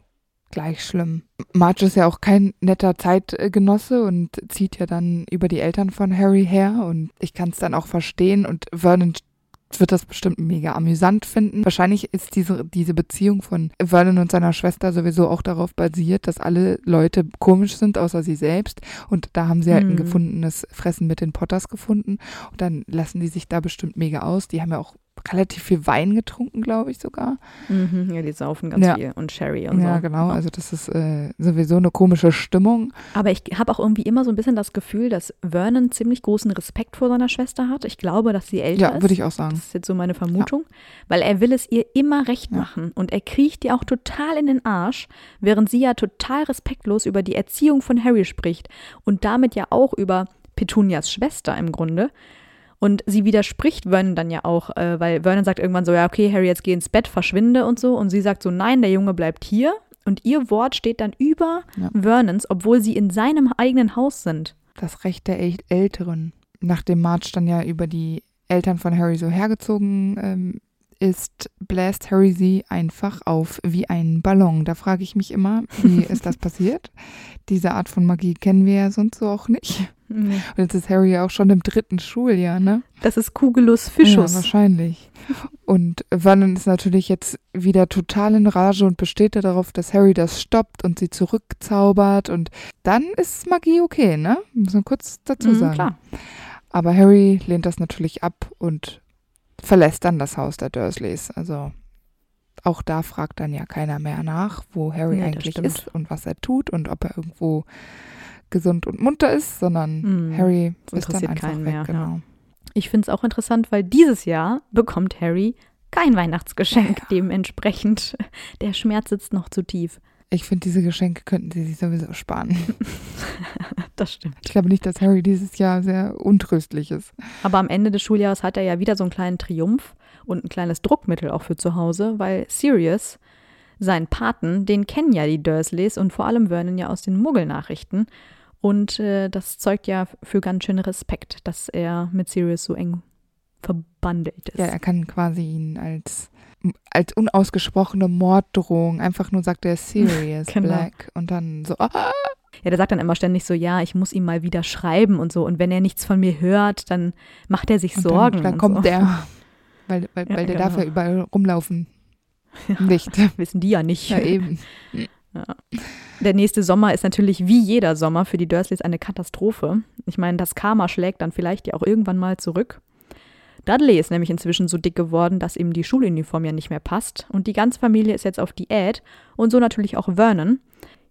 gleich schlimm. Marge ist ja auch kein netter Zeitgenosse und zieht ja dann über die Eltern von Harry her und ich kann es dann auch verstehen und Vernon wird das bestimmt mega amüsant finden. Wahrscheinlich ist diese, diese Beziehung von Vernon und seiner Schwester sowieso auch darauf basiert, dass alle Leute komisch sind, außer sie selbst. Und da haben sie halt ein Hm. gefundenes Fressen mit den Potters gefunden. Und dann lassen die sich da bestimmt mega aus. Die haben ja auch relativ viel Wein getrunken, glaube ich sogar. Mhm, ja, die saufen ganz Ja. viel und Sherry und Ja, so. genau. Also das ist äh, sowieso eine komische Stimmung. Aber ich habe auch irgendwie immer so ein bisschen das Gefühl, dass Vernon ziemlich großen Respekt vor seiner Schwester hat. Ich glaube, dass sie älter Ja, ist. würde ich auch sagen. Das ist jetzt so meine Vermutung, weil er will es ihr immer recht Ja. machen und er kriecht ihr auch total in den Arsch, während sie ja total respektlos über die Erziehung von Harry spricht und damit ja auch über Petunias Schwester im Grunde. Und sie widerspricht Vernon dann ja auch, äh, weil Vernon sagt irgendwann so, ja, okay, Harry, jetzt geh ins Bett, verschwinde und so. Und sie sagt so, nein, der Junge bleibt hier. Und ihr Wort steht dann über Ja. Vernons, obwohl sie in seinem eigenen Haus sind. Das Recht der echt Älteren. Nachdem Marge dann ja über die Eltern von Harry so hergezogen ähm, ist, bläst Harry sie einfach auf wie ein Ballon. Da frage ich mich immer, wie (laughs) ist das passiert? Diese Art von Magie kennen wir ja sonst so auch nicht. Und jetzt ist Harry ja auch schon im dritten Schuljahr, ne? Das ist Kugelus Ja, Fischus. wahrscheinlich. Und Vernon ist natürlich jetzt wieder total in Rage und besteht darauf, dass Harry das stoppt und sie zurückzaubert. Und dann ist Magie okay, ne? Muss man kurz dazu Mhm, sagen. klar. Aber Harry lehnt das natürlich ab und verlässt dann das Haus der Dursleys. Also auch da fragt dann ja keiner mehr nach, wo Harry Nee, eigentlich ist und was er tut und ob er irgendwo gesund und munter ist, sondern Mhm. Harry ist dann interessiert einfach keinen weg. mehr, ja. genau. Ich finde es auch interessant, weil dieses Jahr bekommt Harry kein Weihnachtsgeschenk. Ja. Dementsprechend, der Schmerz sitzt noch zu tief. Ich finde, diese Geschenke könnten sie sich sowieso sparen. (laughs) Das stimmt. Ich glaube nicht, dass Harry dieses Jahr sehr untröstlich ist. Aber am Ende des Schuljahres hat er ja wieder so einen kleinen Triumph und ein kleines Druckmittel auch für zu Hause, weil Sirius, sein Paten, den kennen ja die Dursleys und vor allem Vernon ja aus den Muggelnachrichten. Und äh, das zeugt ja für ganz schön Respekt, dass er mit Sirius so eng verbandelt ist. Ja, er kann quasi ihn als, als unausgesprochene Morddrohung einfach nur sagt, er ist serious, (laughs) Genau. black. Und dann so, ah, Ja, der sagt dann immer ständig so, ja, ich muss ihm mal wieder schreiben und so. Und wenn er nichts von mir hört, dann macht er sich und Sorgen. Dann, dann und kommt so. der, (laughs) weil, weil, Ja, weil der genau. darf ja überall rumlaufen. Nicht. (laughs) Wissen die ja nicht. Ja, eben. Der nächste Sommer ist natürlich wie jeder Sommer für die Dursleys eine Katastrophe. Ich meine, das Karma schlägt dann vielleicht ja auch irgendwann mal zurück. Dudley ist nämlich inzwischen so dick geworden, dass ihm die Schuluniform ja nicht mehr passt. Und die ganze Familie ist jetzt auf Diät und so natürlich auch Vernon.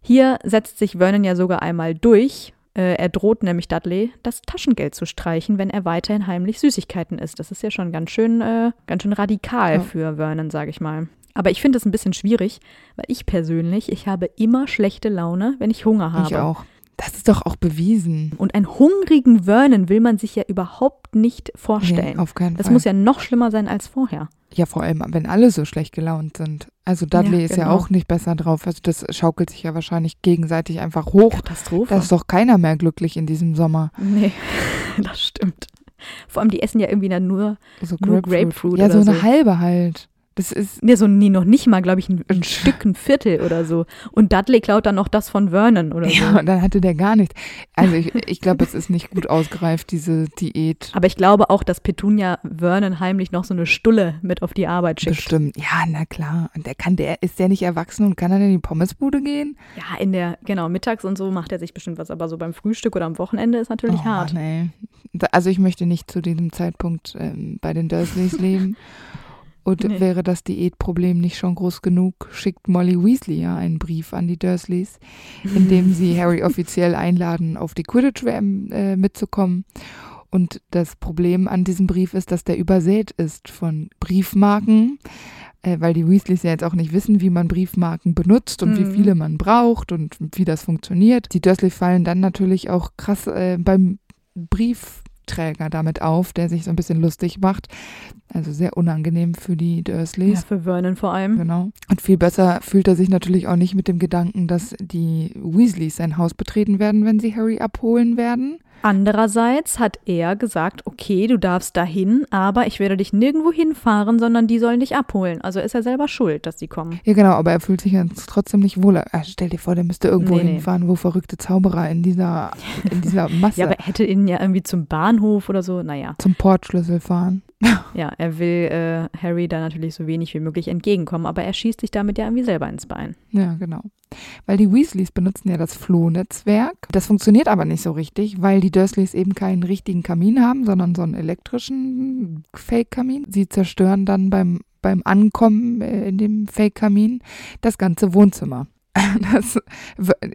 Hier setzt sich Vernon ja sogar einmal durch. Äh, er droht nämlich Dudley, das Taschengeld zu streichen, wenn er weiterhin heimlich Süßigkeiten isst. Das ist ja schon ganz schön, äh, ganz schön radikal Ja. für Vernon, sage ich mal. Aber ich finde es ein bisschen schwierig, weil ich persönlich, ich habe immer schlechte Laune, wenn ich Hunger habe. Ich auch. Das ist doch auch bewiesen. Und einen hungrigen Vernon will man sich ja überhaupt nicht vorstellen. Nee, auf keinen das Fall. muss ja noch schlimmer sein als vorher. ja, vor allem, wenn alle so schlecht gelaunt sind. Also Dudley Ja, ist ja genau. auch nicht besser drauf. Also das schaukelt sich ja wahrscheinlich gegenseitig einfach hoch. Katastrophe. Da ist doch keiner mehr glücklich in diesem Sommer. nee, (laughs) das stimmt. Vor allem, die essen ja irgendwie dann nur, So Nur Grapefruit Ja, so oder eine so. halbe halt. Das ist nee, so nie, noch nicht mal, glaube ich, ein, ein (laughs) Stück, ein Viertel oder so. Und Dudley klaut dann noch das von Vernon oder so. Ja, und dann hatte der gar nichts. Also ich, ich glaube, es ist nicht gut ausgereift, diese Diät. Aber ich glaube auch, dass Petunia Vernon heimlich noch so eine Stulle mit auf die Arbeit schickt. Bestimmt. Ja, na klar. Und der kann, der, ist der nicht erwachsen und kann dann in die Pommesbude gehen? Ja, in der, genau, mittags und so macht er sich bestimmt was, aber so beim Frühstück oder am Wochenende ist natürlich oh, hart. Nee. Also ich möchte nicht zu diesem Zeitpunkt ähm, bei den Dursleys leben. (laughs) Und Nee. wäre das Diätproblem nicht schon groß genug, schickt Molly Weasley ja einen Brief an die Dursleys, in dem sie (laughs) Harry offiziell einladen, auf die Quidditch-WM äh, mitzukommen. Und das Problem an diesem Brief ist, dass der übersät ist von Briefmarken, äh, weil die Weasleys ja jetzt auch nicht wissen, wie man Briefmarken benutzt und wie Mhm. viele man braucht und wie das funktioniert. Die Dursleys fallen dann natürlich auch krass äh, beim Briefträger damit auf, der sich so ein bisschen lustig macht. Also sehr unangenehm für die Ja, Dursleys. für Vernon vor allem. Genau. Und viel besser fühlt er sich natürlich auch nicht mit dem Gedanken, dass die Weasleys sein Haus betreten werden, wenn sie Harry abholen werden. Andererseits hat er gesagt, okay, du darfst dahin, aber ich werde dich nirgendwo hinfahren, sondern die sollen dich abholen. Also ist er selber schuld, dass sie kommen. Ja, genau, aber er fühlt sich jetzt trotzdem nicht wohl. Ah, stell dir vor, der müsste irgendwo Nee, nee. hinfahren, wo verrückte Zauberer in dieser, in dieser (laughs) Masse Ja, aber er hätte ihn ja irgendwie zum Bahnhof oder so. Naja, zum Portschlüssel fahren. (laughs) ja, er will äh, Harry da natürlich so wenig wie möglich entgegenkommen, aber er schießt sich damit ja irgendwie selber ins Bein. Ja, genau. Weil die Weasleys benutzen ja das Flohnetzwerk. Das funktioniert aber nicht so richtig, weil die Dursleys eben keinen richtigen Kamin haben, sondern so einen elektrischen Fake-Kamin. Sie zerstören dann beim, beim Ankommen äh, in dem Fake-Kamin das ganze Wohnzimmer. (laughs) Das,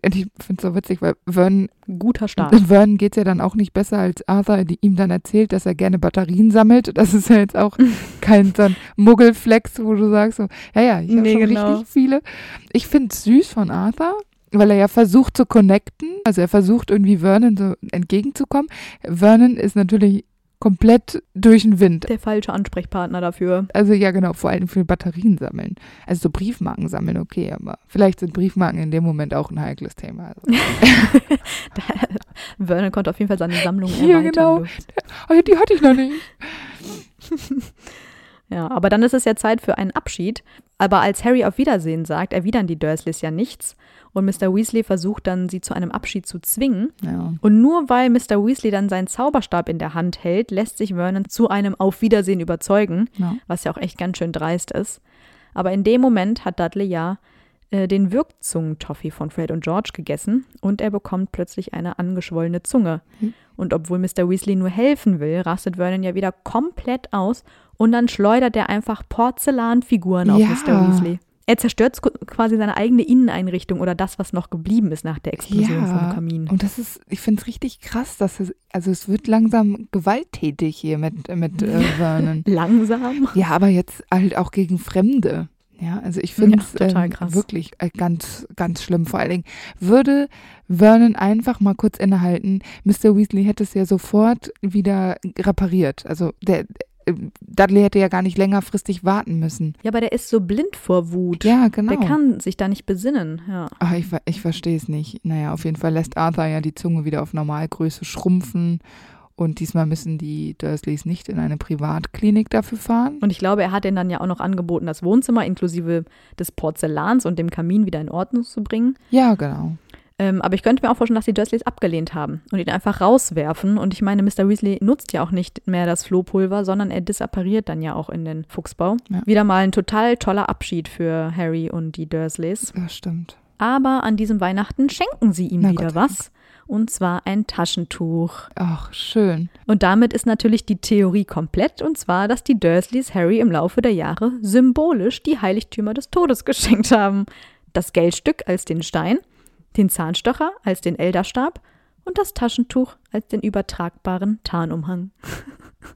ich finde es so witzig, weil Vernon, Guter Start. (laughs) Vernon geht es ja dann auch nicht besser als Arthur, die ihm dann erzählt, dass er gerne Batterien sammelt. Das ist ja jetzt auch (laughs) kein so ein Muggelflex, wo du sagst, so, ja, ja, ich habe Nee, schon genau. richtig viele. Ich finde es süß von Arthur, weil er ja versucht zu connecten. Also er versucht irgendwie Vernon so entgegenzukommen. Vernon ist natürlich komplett durch den Wind. Der falsche Ansprechpartner dafür. Also ja, genau, vor allem für Batterien sammeln. Also so Briefmarken sammeln, okay, aber vielleicht sind Briefmarken in dem Moment auch ein heikles Thema. (laughs) (laughs) Also. Vernon konnte auf jeden Fall seine Sammlung Ja, erweitern. genau. Oh ja, die hatte ich noch nicht. (laughs) Ja, aber dann ist es ja Zeit für einen Abschied. Aber als Harry auf Wiedersehen sagt, erwidern die Dursleys ja nichts. Und Mr. Weasley versucht dann, sie zu einem Abschied zu zwingen. Ja. Und nur weil Mr. Weasley dann seinen Zauberstab in der Hand hält, lässt sich Vernon zu einem Auf Wiedersehen überzeugen, Ja. was ja auch echt ganz schön dreist ist. Aber in dem Moment hat Dudley ja äh, den Wirkzungentoffee von Fred und George gegessen und er bekommt plötzlich eine angeschwollene Zunge. Hm. Und obwohl Mr. Weasley nur helfen will, rastet Vernon ja wieder komplett aus und dann schleudert er einfach Porzellanfiguren auf Ja. Mr. Weasley. Er zerstört quasi seine eigene Inneneinrichtung oder das, was noch geblieben ist nach der Explosion vom Kamin. Und das ist, ich finde es richtig krass, dass es, also es wird langsam gewalttätig hier mit, mit äh, (laughs) Vernon. Langsam. Ja, aber jetzt halt auch gegen Fremde. Ja, also ich finde es Ja, ähm, wirklich äh, ganz, ganz schlimm. Vor allen Dingen würde Vernon einfach mal kurz innehalten. Mr. Weasley hätte es ja sofort wieder repariert. Also der Dudley hätte ja gar nicht längerfristig warten müssen. Ja, aber der ist so blind vor Wut. Ja, genau. Der kann sich da nicht besinnen. Ja. Ach, ich, ich verstehe es nicht. Naja, auf jeden Fall lässt Arthur ja die Zunge wieder auf Normalgröße schrumpfen. Und diesmal müssen die Dursleys nicht in eine Privatklinik dafür fahren. Und ich glaube, er hat ihnen dann ja auch noch angeboten, das Wohnzimmer inklusive des Porzellans und dem Kamin wieder in Ordnung zu bringen. Ja, genau. Ähm, aber ich könnte mir auch vorstellen, dass die Dursleys abgelehnt haben und ihn einfach rauswerfen. Und ich meine, Mr. Weasley nutzt ja auch nicht mehr das Flohpulver, sondern er disappariert dann ja auch in den Fuchsbau. Ja. Wieder mal ein total toller Abschied für Harry und die Dursleys. Das stimmt. Aber an diesem Weihnachten schenken sie ihm Na wieder Gott was. Und zwar ein Taschentuch. Ach, schön. Und damit ist natürlich die Theorie komplett, und zwar, dass die Dursleys Harry im Laufe der Jahre symbolisch die Heiligtümer des Todes geschenkt haben. Das Geldstück als den Stein, den Zahnstocher als den Elderstab und das Taschentuch als den übertragbaren Tarnumhang.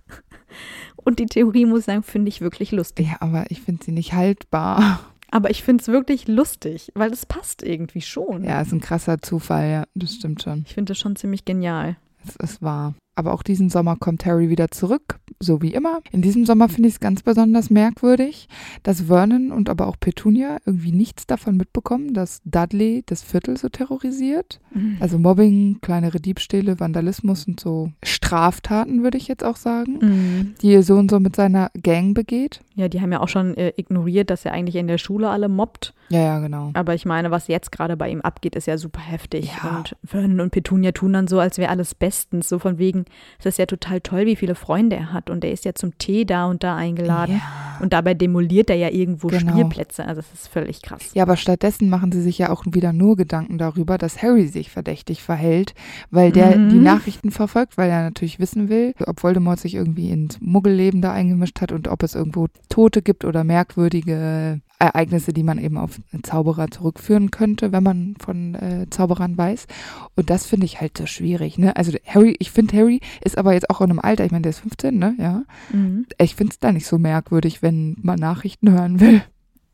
(laughs) und die Theorie, muss ich sagen, finde ich wirklich lustig. Ja, aber ich finde sie nicht haltbar. (laughs) Aber ich finde es wirklich lustig, weil es passt irgendwie schon. Ja, ist ein krasser Zufall, ja, das stimmt schon. Ich finde das schon ziemlich genial. Es ist wahr. Aber auch diesen Sommer kommt Harry wieder zurück, so wie immer. In diesem Sommer finde ich es ganz besonders merkwürdig, dass Vernon und aber auch Petunia irgendwie nichts davon mitbekommen, dass Dudley das Viertel so terrorisiert. Also Mobbing, kleinere Diebstähle, Vandalismus und so Straftaten, würde ich jetzt auch sagen, Mhm. die ihr Sohn so mit seiner Gang begeht. Ja, die haben ja auch schon äh, ignoriert, dass er eigentlich in der Schule alle mobbt. Ja, ja, genau. Aber ich meine, was jetzt gerade bei ihm abgeht, ist ja super heftig. Ja. Und Vernon und Petunia tun dann so, als wäre alles bestens. So von wegen, es ist ja total toll, wie viele Freunde er hat. Und er ist ja zum Tee da und da eingeladen. Ja. Und dabei demoliert er ja irgendwo Genau. Spielplätze. Also das ist völlig krass. Ja, aber stattdessen machen sie sich ja auch wieder nur Gedanken darüber, dass Harry sich verdächtig verhält, weil der Mhm. die Nachrichten verfolgt, weil er natürlich wissen will, ob Voldemort sich irgendwie ins Muggelleben da eingemischt hat und ob es irgendwo Tote gibt oder merkwürdige Ereignisse, die man eben auf Zauberer zurückführen könnte, wenn man von äh, Zauberern weiß. Und das finde ich halt so schwierig, ne? Also Harry, ich finde Harry ist aber jetzt auch in einem Alter, ich meine, der ist 15, ne? Ja. Mhm. Ich finde es da nicht so merkwürdig, wenn man Nachrichten hören will.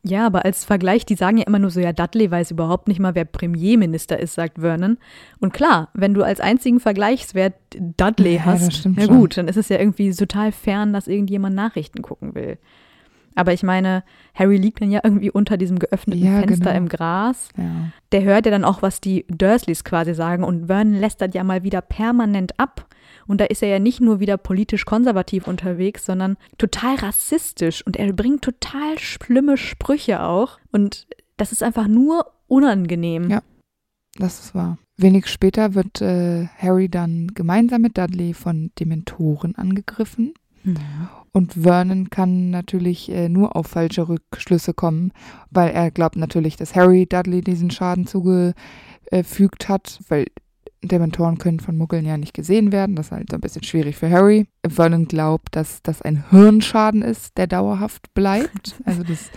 Ja, aber als Vergleich, die sagen ja immer nur so, ja, Dudley weiß überhaupt nicht mal, wer Premierminister ist, sagt Vernon. Und klar, wenn du als einzigen Vergleichswert Dudley Ja, hast, stimmt ja schon. gut, dann ist es ja irgendwie total fern, dass irgendjemand Nachrichten gucken will. Aber ich meine, Harry liegt dann ja irgendwie unter diesem geöffneten Ja, Fenster genau. im Gras. Ja. Der hört ja dann auch, was die Dursleys quasi sagen. Und Vernon lästert ja mal wieder permanent ab. Und da ist er ja nicht nur wieder politisch konservativ unterwegs, sondern total rassistisch. Und er bringt total schlimme Sprüche auch. Und das ist einfach nur unangenehm. Ja. Das ist wahr. Wenig später wird äh, Harry dann gemeinsam mit Dudley von Dementoren angegriffen. Und Vernon kann natürlich äh, nur auf falsche Rückschlüsse kommen, weil er glaubt natürlich, dass Harry Dudley diesen Schaden zugefügt hat, weil Dementoren können von Muggeln ja nicht gesehen werden. Das ist halt so ein bisschen schwierig für Harry. Vernon glaubt, dass das ein Hirnschaden ist, der dauerhaft bleibt. Also das,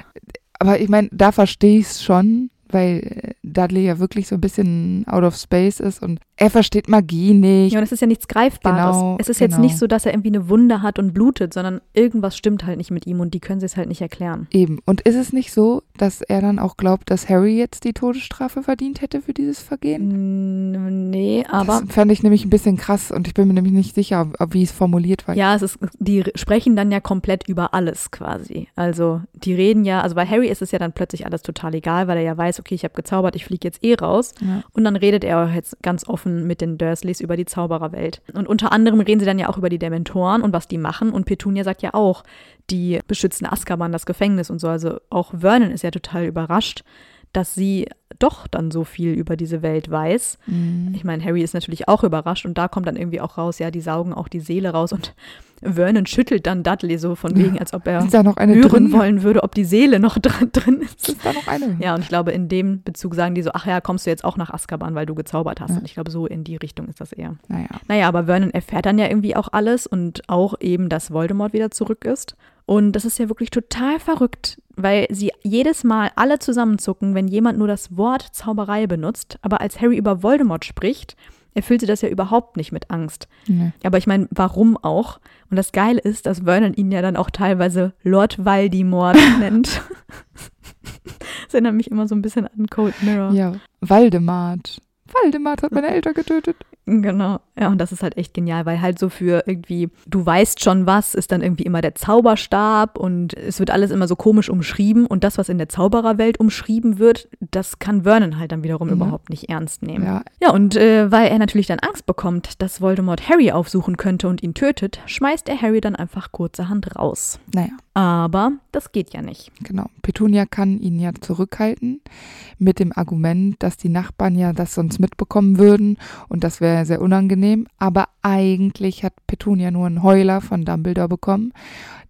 (laughs) aber ich meine, da verstehe ich es schon, weil äh, Dudley ja wirklich so ein bisschen out of space ist und er versteht Magie nicht. Ja, und es ist ja nichts Greifbares. Genau, es ist jetzt genau. nicht so, dass er irgendwie eine Wunde hat und blutet, sondern irgendwas stimmt halt nicht mit ihm und die können sie es halt nicht erklären. Eben. Und ist es nicht so, dass er dann auch glaubt, dass Harry jetzt die Todesstrafe verdient hätte für dieses Vergehen? Nee, aber. das fände ich nämlich ein bisschen krass und ich bin mir nämlich nicht sicher, wie es formuliert war. Ja, es ist, die sprechen dann ja komplett über alles quasi. Also die reden ja, also bei Harry ist es ja dann plötzlich alles total egal, weil er ja weiß, okay, ich habe gezaubert, ich fliege jetzt eh raus. Ja. Und dann redet er jetzt ganz offen mit den Dursleys über die Zaubererwelt. Und unter anderem reden sie dann ja auch über die Dementoren und was die machen. Und Petunia sagt ja auch, die beschützen Azkaban, das Gefängnis und so. Also auch Vernon ist ja total überrascht, dass sie doch dann so viel über diese Welt weiß. Mhm. Ich meine, Harry ist natürlich auch überrascht und da kommt dann irgendwie auch raus, ja, die saugen auch die Seele raus und Vernon schüttelt dann Dudley so von wegen, als ob er hören drin? wollen würde, ob die Seele noch (laughs) dran, drin ist. Ist da noch eine? Ja, und ich glaube, in dem Bezug sagen die so, ach ja, kommst du jetzt auch nach Azkaban, weil du gezaubert hast. Ja. Und ich glaube, so in die Richtung ist das eher. Naja. Naja, aber Vernon erfährt dann ja irgendwie auch alles und auch eben, dass Voldemort wieder zurück ist. Und das ist ja wirklich total verrückt, weil sie jedes Mal alle zusammenzucken, wenn jemand nur das Wort Zauberei benutzt. Aber als Harry über Voldemort spricht, erfüllt sie das ja überhaupt nicht mit Angst. Nee. Aber ich meine, warum auch? Und das Geile ist, dass Vernon ihn ja dann auch teilweise Lord Voldemort (laughs) nennt. das erinnert mich immer so ein bisschen an Cold Mirror. Ja. Waldemart. Waldemart hat meine Eltern getötet. Genau. Ja, und das ist halt echt genial, weil halt so für irgendwie, du weißt schon was, ist dann irgendwie immer der Zauberstab und es wird alles immer so komisch umschrieben und das, was in der Zaubererwelt umschrieben wird, das kann Vernon halt dann wiederum Mhm. überhaupt nicht ernst nehmen. Ja. Ja, und äh, weil er natürlich dann Angst bekommt, dass Voldemort Harry aufsuchen könnte und ihn tötet, schmeißt er Harry dann einfach kurzerhand raus. Naja. Aber das geht ja nicht. Genau. Petunia kann ihn ja zurückhalten mit dem Argument, dass die Nachbarn ja das sonst mitbekommen würden und das wäre sehr unangenehm. Aber eigentlich hat Petunia nur einen Heuler von Dumbledore bekommen,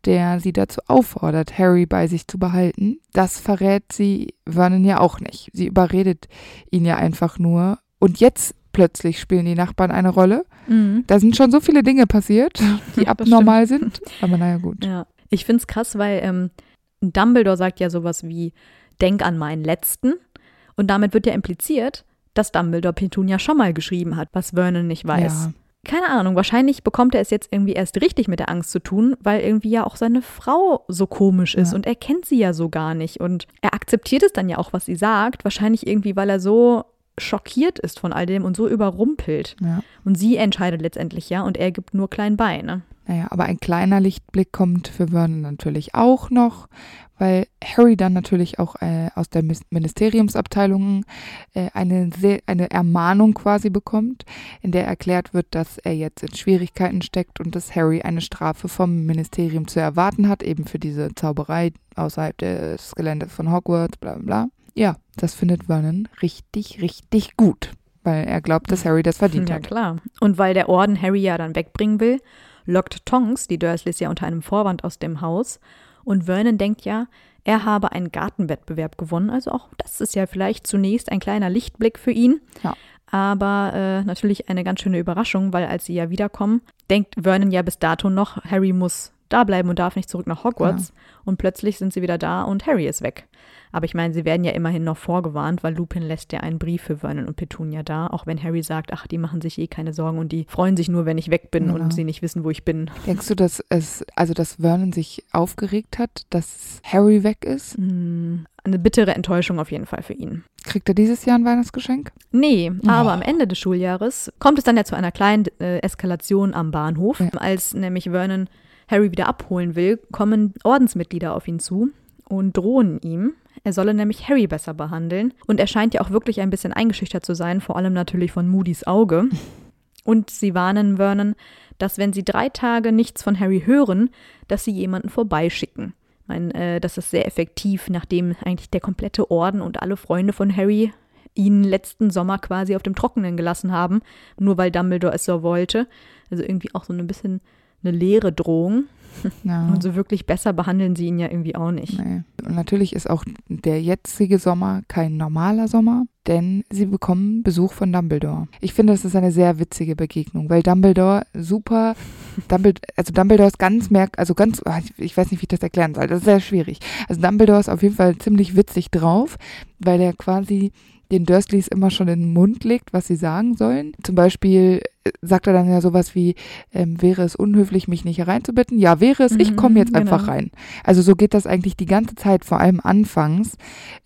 der sie dazu auffordert, Harry bei sich zu behalten. Das verrät sie Vernon ja auch nicht. Sie überredet ihn ja einfach nur. Und jetzt plötzlich spielen die Nachbarn eine Rolle. Mhm. Da sind schon so viele Dinge passiert, (laughs) die abnormal sind. Aber naja, gut. Ja, ich finde es krass, weil ähm, Dumbledore sagt ja sowas wie, denk an meinen letzten. Und damit wird ja impliziert, dass Dumbledore Petunia schon mal geschrieben hat, was Vernon nicht weiß. Ja. Keine Ahnung, wahrscheinlich bekommt er es jetzt irgendwie erst richtig mit der Angst zu tun, weil irgendwie ja auch seine Frau so komisch ist Ja. und er kennt sie ja so gar nicht. Und er akzeptiert es dann ja auch, was sie sagt, wahrscheinlich irgendwie, weil er so schockiert ist von all dem und so überrumpelt. Ja. Und sie entscheidet letztendlich ja und er gibt nur klein bei, ne? Naja, aber ein kleiner Lichtblick kommt für Vernon natürlich auch noch, weil Harry dann natürlich auch äh, aus der Ministeriumsabteilung äh, eine, eine Ermahnung quasi bekommt, in der erklärt wird, dass er jetzt in Schwierigkeiten steckt und dass Harry eine Strafe vom Ministerium zu erwarten hat, eben für diese Zauberei außerhalb des Geländes von Hogwarts, bla bla. Ja, das findet Vernon richtig, richtig gut, weil er glaubt, dass Harry das verdient ja, hat. klar. Und weil der Orden Harry ja dann wegbringen will, lockt Tonks die Dursleys ja unter einem Vorwand aus dem Haus. Und Vernon denkt ja, er habe einen Gartenwettbewerb gewonnen. Also auch das ist ja vielleicht zunächst ein kleiner Lichtblick für ihn. Ja. Aber äh, natürlich eine ganz schöne Überraschung, weil als sie ja wiederkommen, denkt Vernon ja bis dato noch, Harry muss da bleiben und darf nicht zurück nach Hogwarts. Ja. Und plötzlich sind sie wieder da und Harry ist weg. Aber ich meine, sie werden ja immerhin noch vorgewarnt, weil Lupin lässt ja einen Brief für Vernon und Petunia da, auch wenn Harry sagt, ach, die machen sich eh keine Sorgen und die freuen sich nur, wenn ich weg bin genau. und sie nicht wissen, wo ich bin. Denkst du, dass es, also dass Vernon sich aufgeregt hat, dass Harry weg ist? Mm, eine bittere Enttäuschung auf jeden Fall für ihn. Kriegt er dieses Jahr ein Weihnachtsgeschenk? Nee, oh. aber am Ende des Schuljahres kommt es dann ja zu einer kleinen äh, Eskalation am Bahnhof, ja. als nämlich Vernon Harry wieder abholen will, kommen Ordensmitglieder auf ihn zu und drohen ihm. Er solle nämlich Harry besser behandeln. Und er scheint ja auch wirklich ein bisschen eingeschüchtert zu sein, vor allem natürlich von Moody's Auge. (laughs) Und sie warnen Vernon, dass wenn sie drei Tage nichts von Harry hören, dass sie jemanden vorbeischicken. Ich meine, äh, das ist sehr effektiv, nachdem eigentlich der komplette Orden und alle Freunde von Harry ihn letzten Sommer quasi auf dem Trockenen gelassen haben, nur weil Dumbledore es so wollte. Also irgendwie auch so ein bisschen eine leere Drohung. Ja. Und so wirklich besser behandeln sie ihn ja irgendwie auch nicht. Nee. Und natürlich ist auch der jetzige Sommer kein normaler Sommer, denn sie bekommen Besuch von Dumbledore. Ich finde, das ist eine sehr witzige Begegnung, weil Dumbledore super, (laughs) Dumbledore, also Dumbledore ist ganz merk, also ganz, ah, ich weiß nicht, wie ich das erklären soll, das ist sehr schwierig. Also Dumbledore ist auf jeden Fall ziemlich witzig drauf, weil er quasi den Dursleys immer schon in den Mund legt, was sie sagen sollen. Zum Beispiel sagt er dann ja sowas wie, ähm, wäre es unhöflich, mich nicht hereinzubitten? Ja, wäre es, ich mhm, komme jetzt genau. einfach rein. Also so geht das eigentlich die ganze Zeit, vor allem anfangs.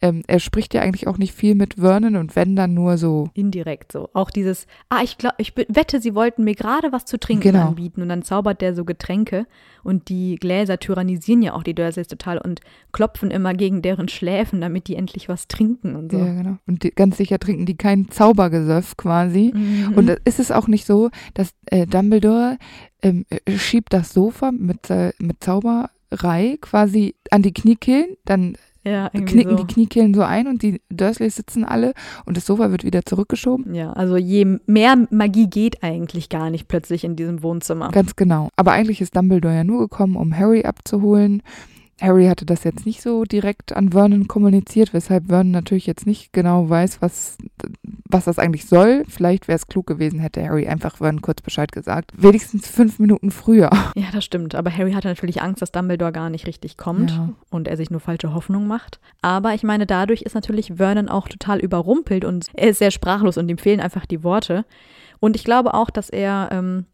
Ähm, er spricht ja eigentlich auch nicht viel mit Vernon und wenn dann nur so. Indirekt so. Auch dieses, ah, ich glaube, ich wette, sie wollten mir gerade was zu trinken genau. anbieten und dann zaubert der so Getränke und die Gläser tyrannisieren ja auch die Dursleys total und klopfen immer gegen deren Schläfen, damit die endlich was trinken und so. Ja, genau. Und die, ganz sicher trinken die kein Zaubergesöff quasi. Mhm. Und ist es auch nicht so, dass äh, Dumbledore ähm, äh, schiebt das Sofa mit, äh, mit Zauberei quasi an die Kniekehlen, dann ja, knicken so. die Kniekehlen so ein und die Dursleys sitzen alle und das Sofa wird wieder zurückgeschoben. Ja, also je mehr Magie geht eigentlich gar nicht plötzlich in diesem Wohnzimmer. Ganz genau. Aber eigentlich ist Dumbledore ja nur gekommen, um Harry abzuholen Harry hatte das jetzt nicht so direkt an Vernon kommuniziert, weshalb Vernon natürlich jetzt nicht genau weiß, was, was das eigentlich soll. Vielleicht wäre es klug gewesen, hätte Harry einfach Vernon kurz Bescheid gesagt. Wenigstens fünf Minuten früher. Ja, das stimmt. Aber Harry hatte natürlich Angst, dass Dumbledore gar nicht richtig kommt ja. und er sich nur falsche Hoffnung macht. Aber ich meine, dadurch ist natürlich Vernon auch total überrumpelt und er ist sehr sprachlos und ihm fehlen einfach die Worte. Und ich glaube auch, dass er ähm,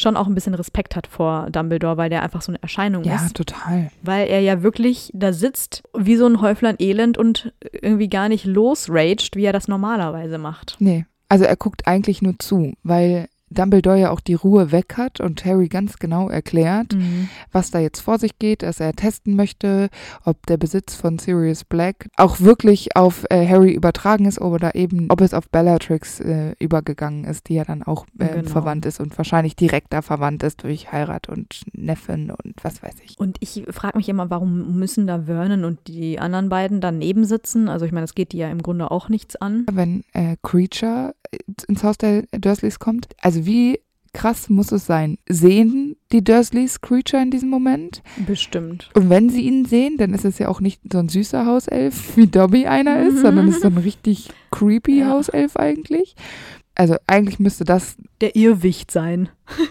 schon auch ein bisschen Respekt hat vor Dumbledore, weil der einfach so eine Erscheinung ja, ist. Ja, total. Weil er ja wirklich da sitzt wie so ein Häuflein Elend und irgendwie gar nicht losraged, wie er das normalerweise macht. Nee, also er guckt eigentlich nur zu, weil Dumbledore ja auch die Ruhe weg hat und Harry ganz genau erklärt, mhm. was da jetzt vor sich geht, dass er testen möchte, ob der Besitz von Sirius Black auch wirklich auf äh, Harry übertragen ist oder eben, ob es auf Bellatrix äh, übergegangen ist, die ja dann auch äh, genau. verwandt ist und wahrscheinlich direkter verwandt ist durch Heirat und Neffen und was weiß ich. Und ich frage mich immer, warum müssen da Vernon und die anderen beiden daneben sitzen? Also ich meine, es geht die ja im Grunde auch nichts an. Wenn äh, Creature ins Haus der Dursleys kommt, also also wie krass muss es sein? Sehen die Dursleys Creature in diesem Moment? Bestimmt. Und wenn sie ihn sehen, dann ist es ja auch nicht so ein süßer Hauself, wie Dobby einer ist, sondern ist so ein (laughs) richtig creepy ja. Hauself eigentlich. Also eigentlich müsste das der Irrwicht sein. (laughs)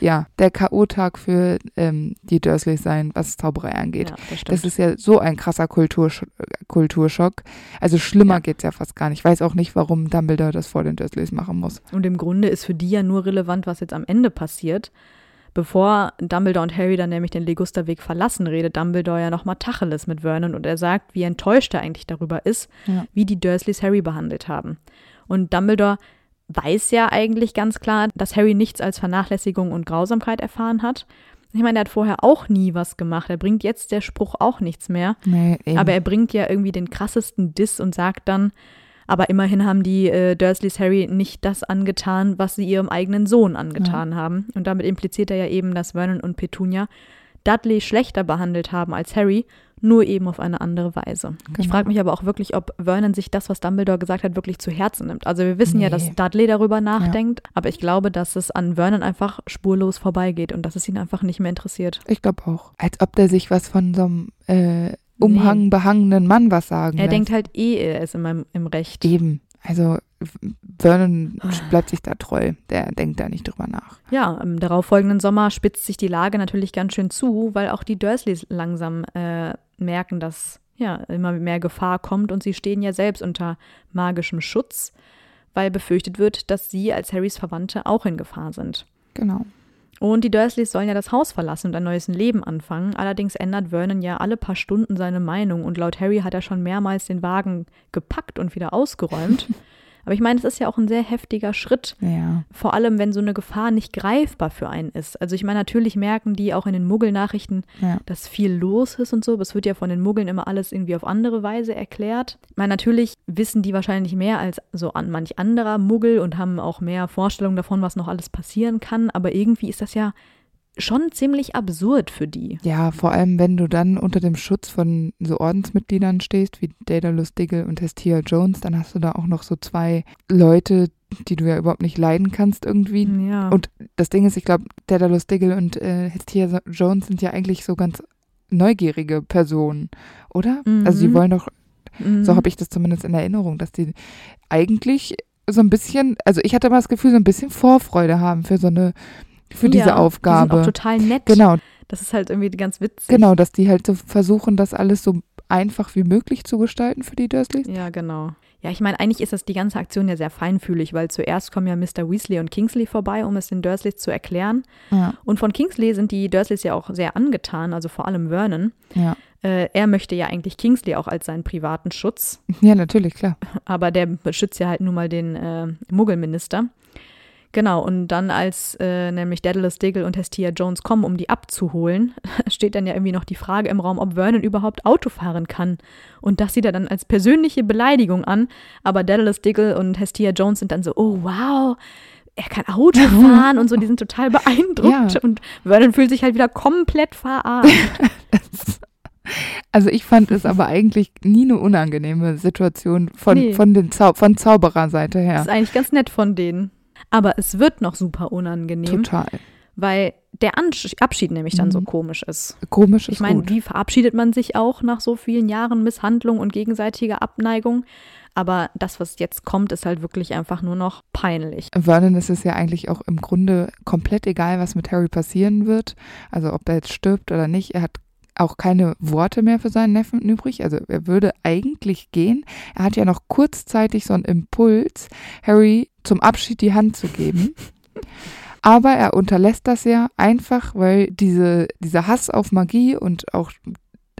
ja, der K.O.-Tag für ähm, die Dursleys sein, was Zauberei angeht. Ja, das, das, ist ja so ein krasser Kultursch Kulturschock. Also schlimmer ja. geht's ja fast gar nicht. Ich weiß auch nicht, warum Dumbledore das vor den Dursleys machen muss. Und im Grunde ist für die ja nur relevant, was jetzt am Ende passiert. Bevor Dumbledore und Harry dann nämlich den Legusterweg verlassen, redet Dumbledore ja nochmal Tacheles mit Vernon und er sagt, wie enttäuscht er eigentlich darüber ist, ja. wie die Dursleys Harry behandelt haben. Und Dumbledore weiß ja eigentlich ganz klar, dass Harry nichts als Vernachlässigung und Grausamkeit erfahren hat. Ich meine, er hat vorher auch nie was gemacht. Er bringt jetzt der Spruch auch nichts mehr. Nee. Aber er bringt ja irgendwie den krassesten Diss und sagt dann, aber immerhin haben die äh, Dursleys Harry nicht das angetan, was sie ihrem eigenen Sohn angetan haben. Und damit impliziert er ja eben, dass Vernon und Petunia Dudley schlechter behandelt haben als Harry, nur eben auf eine andere Weise. Ich Genau. frage mich aber auch wirklich, ob Vernon sich das, was Dumbledore gesagt hat, wirklich zu Herzen nimmt. Also wir wissen ja, Nee. dass Dudley darüber nachdenkt, aber ich glaube, dass es an Vernon einfach spurlos vorbeigeht und dass es ihn einfach nicht mehr interessiert. Ich glaube auch. Als ob der sich was von so einem äh, Umhang behangenen Mann was sagen Er lässt. denkt halt eh, er ist immer im, im Recht. Eben. Also Vernon bleibt sich da treu. Der denkt da nicht drüber nach. Ja, im darauffolgenden Sommer spitzt sich die Lage natürlich ganz schön zu, weil auch die Dursleys langsam äh, merken, dass ja immer mehr Gefahr kommt und sie stehen ja selbst unter magischem Schutz, weil befürchtet wird, dass sie als Harrys Verwandte auch in Gefahr sind. Genau. Und die Dursleys sollen ja das Haus verlassen und ein neues Leben anfangen. Allerdings ändert Vernon ja alle paar Stunden seine Meinung und laut Harry hat er schon mehrmals den Wagen gepackt und wieder ausgeräumt. (laughs) Aber ich meine, es ist ja auch ein sehr heftiger Schritt, Ja. vor allem, wenn so eine Gefahr nicht greifbar für einen ist. Also ich meine, natürlich merken die auch in den Muggelnachrichten, Ja. dass viel los ist und so. Aber es wird ja von den Muggeln immer alles irgendwie auf andere Weise erklärt. Ich meine, natürlich wissen die wahrscheinlich mehr als so an manch anderer Muggel und haben auch mehr Vorstellungen davon, was noch alles passieren kann. Aber irgendwie ist das ja schon ziemlich absurd für die. Ja, vor allem, wenn du dann unter dem Schutz von so Ordensmitgliedern stehst, wie Daedalus Diggle und Hestia Jones, dann hast du da auch noch so zwei Leute, die du ja überhaupt nicht leiden kannst irgendwie. Ja. Und das Ding ist, ich glaube, Daedalus Diggle und äh, Hestia Jones sind ja eigentlich so ganz neugierige Personen, oder? Mhm. Also die wollen doch, Mhm. so habe ich das zumindest in Erinnerung, dass die eigentlich so ein bisschen, also ich hatte mal das Gefühl, so ein bisschen Vorfreude haben für so eine, für diese ja, Die sind auch Aufgabe. total nett. Genau, Das ist halt irgendwie ganz witzig. genau, dass die halt so versuchen, das alles so einfach wie möglich zu gestalten für die Dursleys. Ja, genau. Ja, ich meine, eigentlich ist das die ganze Aktion ja sehr feinfühlig, weil zuerst kommen ja Mr. Weasley und Kingsley vorbei, um es den Dursleys zu erklären. Ja, Und von Kingsley sind die Dursleys ja auch sehr angetan, also vor allem Vernon. ja. Äh, er möchte ja eigentlich Kingsley auch als seinen privaten Schutz, ja, natürlich, klar. aber der beschützt ja halt nun mal den äh, Muggelminister. Genau, und dann als äh, nämlich Daedalus Diggle und Hestia Jones kommen, um die abzuholen, (laughs) steht dann ja irgendwie noch die Frage im Raum, ob Vernon überhaupt Auto fahren kann. Und das sieht er dann als persönliche Beleidigung an. Aber Daedalus Diggle und Hestia Jones sind dann so, oh wow, er kann Auto (laughs) fahren und so, die sind total beeindruckt. Ja. Und Vernon fühlt sich halt wieder komplett verarscht. (laughs) Also ich fand es aber eigentlich nie eine unangenehme Situation von, Nee. von, den Zau von Zaubererseite Das her. ist eigentlich ganz nett von denen. Aber es wird noch super unangenehm, Total. weil der Abschied nämlich dann so Mhm. komisch ist. Komisch ist Ich meine, wie verabschiedet man sich auch nach so vielen Jahren Misshandlung und gegenseitiger Abneigung? Aber das, was jetzt kommt, ist halt wirklich einfach nur noch peinlich. Vernon ist es ja eigentlich auch im Grunde komplett egal, was mit Harry passieren wird. Also ob er jetzt stirbt oder nicht. Er hat auch keine Worte mehr für seinen Neffen übrig. Also er würde eigentlich gehen. Er hat ja noch kurzzeitig so einen Impuls, Harry zum Abschied die Hand zu geben. (laughs) Aber er unterlässt das ja einfach, weil diese, dieser Hass auf Magie und auch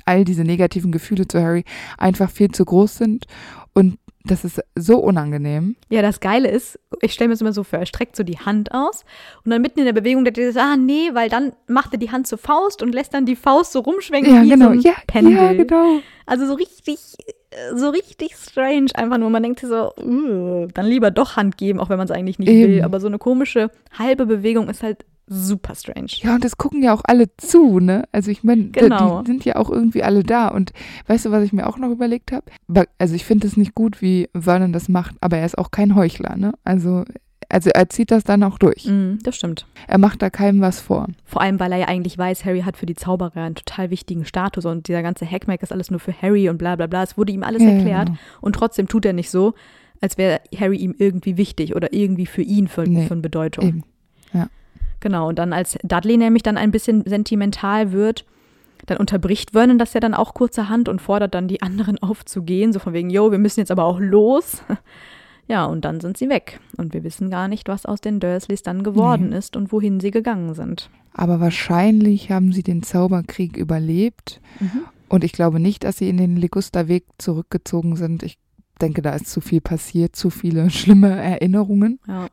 all diese negativen Gefühle zu Harry einfach viel zu groß sind. Und das ist so unangenehm. Ja, das Geile ist, ich stelle mir das immer so vor, er streckt so die Hand aus und dann mitten in der Bewegung, der sagt, ah nee, weil dann macht er die Hand zur Faust und lässt dann die Faust so rumschwenken Ja, wie genau. so ein Ja, Pendel. ja, genau. Also so richtig, so richtig strange einfach nur. Man denkt sich so, uh, dann lieber doch Hand geben, auch wenn man es eigentlich nicht Eben. will. Aber so eine komische halbe Bewegung ist halt super strange. Ja, und das gucken ja auch alle zu, ne? Also ich meine, Genau. die sind ja auch irgendwie alle da. Und weißt du, was ich mir auch noch überlegt habe? Also ich finde es nicht gut, wie Vernon das macht, aber er ist auch kein Heuchler, ne? Also, also er zieht das dann auch durch. Mm, das stimmt. Er macht da keinem was vor. Vor allem, weil er ja eigentlich weiß, Harry hat für die Zauberer einen total wichtigen Status und dieser ganze Hackmack ist alles nur für Harry und bla bla bla. Es wurde ihm alles Ja, ja, erklärt genau. und trotzdem tut er nicht so, als wäre Harry ihm irgendwie wichtig oder irgendwie für ihn von, Nee, von Bedeutung. Eben. Genau, und dann als Dudley nämlich dann ein bisschen sentimental wird, dann unterbricht Vernon das ja dann auch kurzerhand und fordert dann die anderen (laughs) aufzugehen, so von wegen, yo, wir müssen jetzt aber auch los. (laughs) Ja, und dann sind sie weg. Und wir wissen gar nicht, was aus den Dursleys dann geworden ist und wohin sie gegangen sind. Aber wahrscheinlich haben sie den Zauberkrieg überlebt. Und ich glaube nicht, dass sie in den Ligusterweg zurückgezogen sind. Ich denke, da ist zu viel passiert, zu viele (laughs) schlimme Erinnerungen. Ja.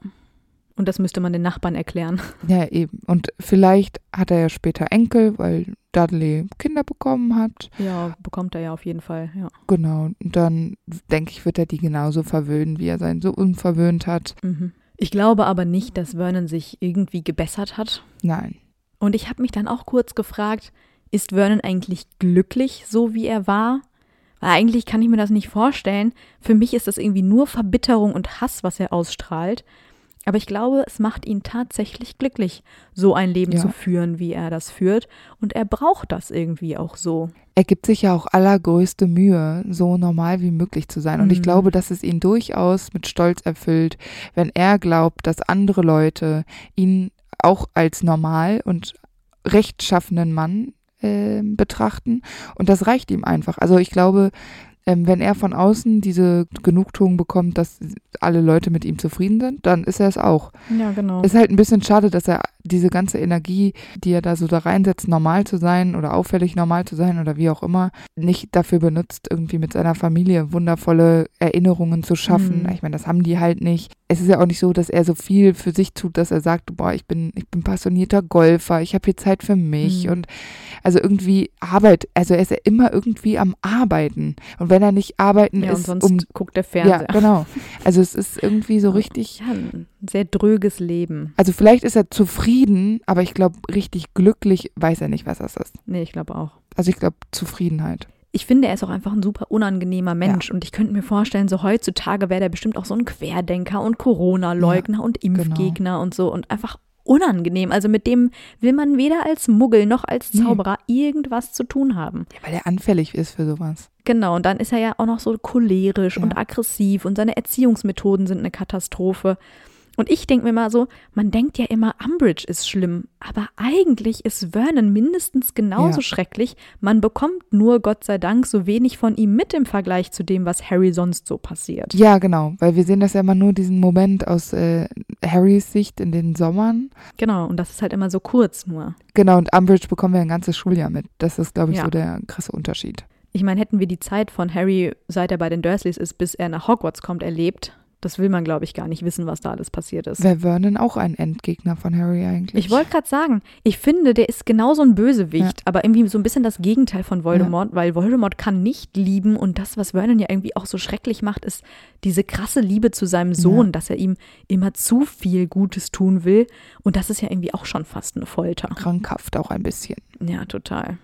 Und das müsste man den Nachbarn erklären. Ja, eben. Und vielleicht hat er ja später Enkel, weil Dudley Kinder bekommen hat. Ja, bekommt er ja auf jeden Fall, ja. Genau. Und dann denke ich, wird er die genauso verwöhnen, wie er seinen so unverwöhnt hat. Mhm. Ich glaube aber nicht, dass Vernon sich irgendwie gebessert hat. Nein. Und ich habe mich dann auch kurz gefragt, ist Vernon eigentlich glücklich, so wie er war? Weil eigentlich kann ich mir das nicht vorstellen. Für mich ist das irgendwie nur Verbitterung und Hass, was er ausstrahlt. Aber ich glaube, es macht ihn tatsächlich glücklich, so ein Leben Ja. zu führen, wie er das führt. Und er braucht das irgendwie auch so. Er gibt sich ja auch allergrößte Mühe, so normal wie möglich zu sein. Und ich Mhm. glaube, dass es ihn durchaus mit Stolz erfüllt, wenn er glaubt, dass andere Leute ihn auch als normal und rechtschaffenen Mann äh, betrachten. Und das reicht ihm einfach. Also ich glaube, ähm, wenn er von außen diese Genugtuung bekommt, dass alle Leute mit ihm zufrieden sind, dann ist er es auch. Ja, genau. Es ist halt ein bisschen schade, dass er diese ganze Energie, die er da so da reinsetzt, normal zu sein oder auffällig normal zu sein oder wie auch immer, nicht dafür benutzt, irgendwie mit seiner Familie wundervolle Erinnerungen zu schaffen. Mhm. Ich meine, das haben die halt nicht. Es ist ja auch nicht so, dass er so viel für sich tut, dass er sagt, boah, ich bin, ich bin passionierter Golfer, ich habe hier Zeit für mich Mhm. und also irgendwie Arbeit, also er ist ja immer irgendwie am Arbeiten. Und wenn er nicht arbeiten ja, und ist, sonst um guckt der ja, Fernseher. genau. Also es ist irgendwie so richtig Ja, ein sehr dröges Leben. also vielleicht ist er zufrieden, aber ich glaube, richtig glücklich weiß er nicht, was das ist. Nee, ich glaube auch. Also ich glaube, Zufriedenheit. Ich finde, er ist auch einfach ein super unangenehmer Mensch. Und ich könnte mir vorstellen, so heutzutage wäre der bestimmt auch so ein Querdenker und Corona-Leugner und Impfgegner und so und einfach unangenehm. Also mit dem will man weder als Muggel noch als Nee. Zauberer irgendwas zu tun haben. Ja, weil er anfällig ist für sowas. Genau, und dann ist er ja auch noch so cholerisch Ja. und aggressiv und seine Erziehungsmethoden sind eine Katastrophe. Und ich denke mir mal so, man denkt ja immer, Umbridge ist schlimm, aber eigentlich ist Vernon mindestens genauso Ja. schrecklich. Man bekommt nur, Gott sei Dank, so wenig von ihm mit im Vergleich zu dem, was Harry sonst so passiert. Ja, genau, weil wir sehen das ja immer nur diesen Moment aus äh, Harrys Sicht in den Sommern. Genau, und das ist halt immer so kurz nur. Genau, und Umbridge bekommen wir ein ganzes Schuljahr mit. Das ist, glaube ich, Ja. so der krasse Unterschied. Ich meine, hätten wir die Zeit von Harry, seit er bei den Dursleys ist, bis er nach Hogwarts kommt, erlebt, das will man, glaube ich, gar nicht wissen, was da alles passiert ist. Wäre Vernon auch ein Endgegner von Harry eigentlich? Ich wollte gerade sagen, ich finde, der ist genauso ein Bösewicht, aber irgendwie so ein bisschen das Gegenteil von Voldemort, weil Voldemort kann nicht lieben und das, was Vernon ja irgendwie auch so schrecklich macht, ist diese krasse Liebe zu seinem Sohn, Ja. dass er ihm immer zu viel Gutes tun will und das ist ja irgendwie auch schon fast eine Folter. krankhaft auch ein bisschen. Ja, total.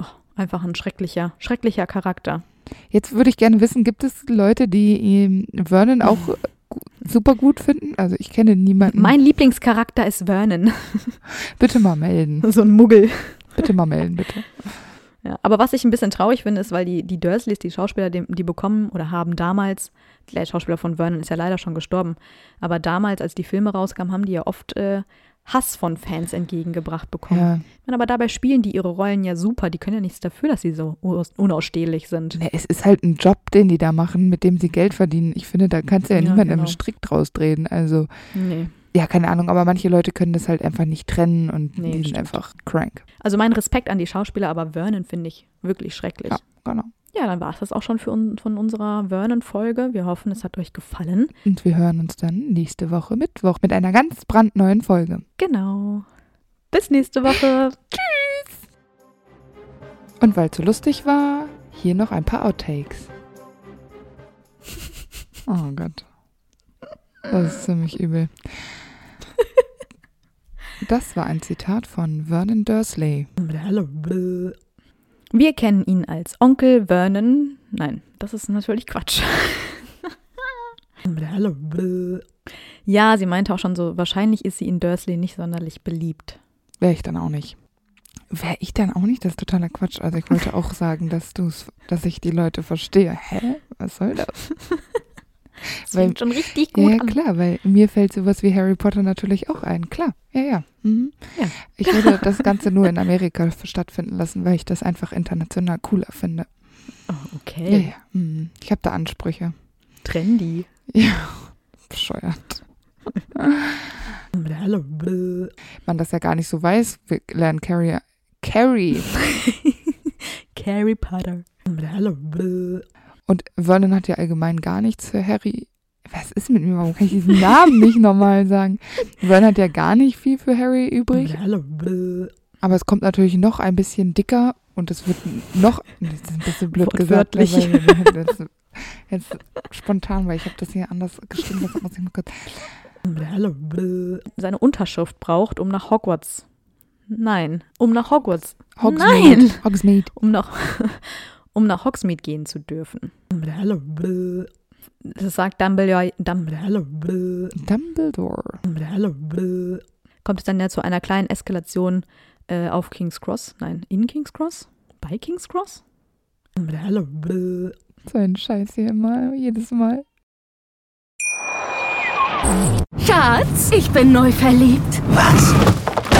Oh, einfach ein schrecklicher, schrecklicher Charakter. Jetzt würde ich gerne wissen, gibt es Leute, die ähm, Vernon auch (laughs) super gut finden? Also ich kenne niemanden. Mein Lieblingscharakter ist Vernon, (laughs) bitte mal melden. so ein Muggel. Bitte mal melden, bitte. Ja, aber was ich ein bisschen traurig finde, ist, weil die, die Dursleys, die Schauspieler, die, die bekommen oder haben damals, der Schauspieler von Vernon ist ja leider schon gestorben, aber damals, als die Filme rauskamen, haben die ja oft äh, Hass von Fans entgegengebracht bekommen. Ja. Meine, Aber dabei spielen die ihre Rollen ja super, die können ja nichts dafür, dass sie so unaus- unausstehlich sind. Nee, Es ist halt ein Job, den die da machen, mit dem sie Geld verdienen. Ich finde, da kannst du ja, Ja, niemanden genau. einen Strick draus drehen. Also, Nee. ja, keine Ahnung, aber manche Leute können das halt einfach nicht trennen und Nee, die sind stimmt. einfach crank. Also mein Respekt an die Schauspieler, aber Vernon finde ich wirklich schrecklich. Ja, genau. Ja, dann war es das auch schon für un von unserer Vernon-Folge. Wir hoffen, es hat euch gefallen. Und wir hören uns dann nächste Woche Mittwoch mit einer ganz brandneuen Folge. Genau. Bis nächste Woche. (laughs) Und weil es so lustig war, hier noch ein paar Outtakes. (laughs) Oh Gott. Das ist ziemlich übel. (laughs) Das war ein Zitat von Vernon Dursley. Wir kennen ihn als Onkel Vernon. Nein, das ist natürlich Quatsch. (laughs) Ja, sie meinte auch schon so, wahrscheinlich ist sie in Dursley nicht sonderlich beliebt. Wäre ich dann auch nicht. Wäre ich dann auch nicht? Das ist totaler Quatsch. Also ich wollte auch sagen, dass du's, dass ich die Leute verstehe. Hä? Was soll das? (laughs) Das Weil- schon richtig Ja, gut ja, an. klar, weil mir fällt sowas wie Harry Potter natürlich auch ein. Klar, ja, ja. Mhm. Ja. Ich würde das Ganze nur in Amerika (laughs) stattfinden lassen, weil ich das einfach international cooler finde. Oh, Ja, okay. ja. Mhm. Ich habe da Ansprüche. Trendy. Ja, (laughs) bescheuert. (laughs) Man das ja gar nicht so weiß, wir lernen Carrie, Carrie Harry Potter. Und Vernon hat ja allgemein gar nichts für Harry. Was ist mit mir? Warum kann ich diesen Namen nicht normal sagen? Vernon hat ja gar nicht viel für Harry übrig. Aber es kommt natürlich noch ein bisschen dicker und es wird noch, das ist ein bisschen blöd gesagt, jetzt, jetzt spontan, weil ich habe das hier anders geschrieben, das muss ich mal kurz. Seine Unterschrift braucht, um nach Hogwarts. Nein, um nach Hogwarts. Hogsmeade. Nein. Hogsmeade. Um nach, um nach Hogsmeade gehen zu dürfen. Das sagt Dumbledore. Dumbledore. Dumbledore. Kommt es dann ja zu einer kleinen Eskalation äh, auf King's Cross? Nein, in King's Cross? Bei King's Cross? So ein Scheiß hier immer, jedes Mal. Schatz, ich bin neu verliebt. Was?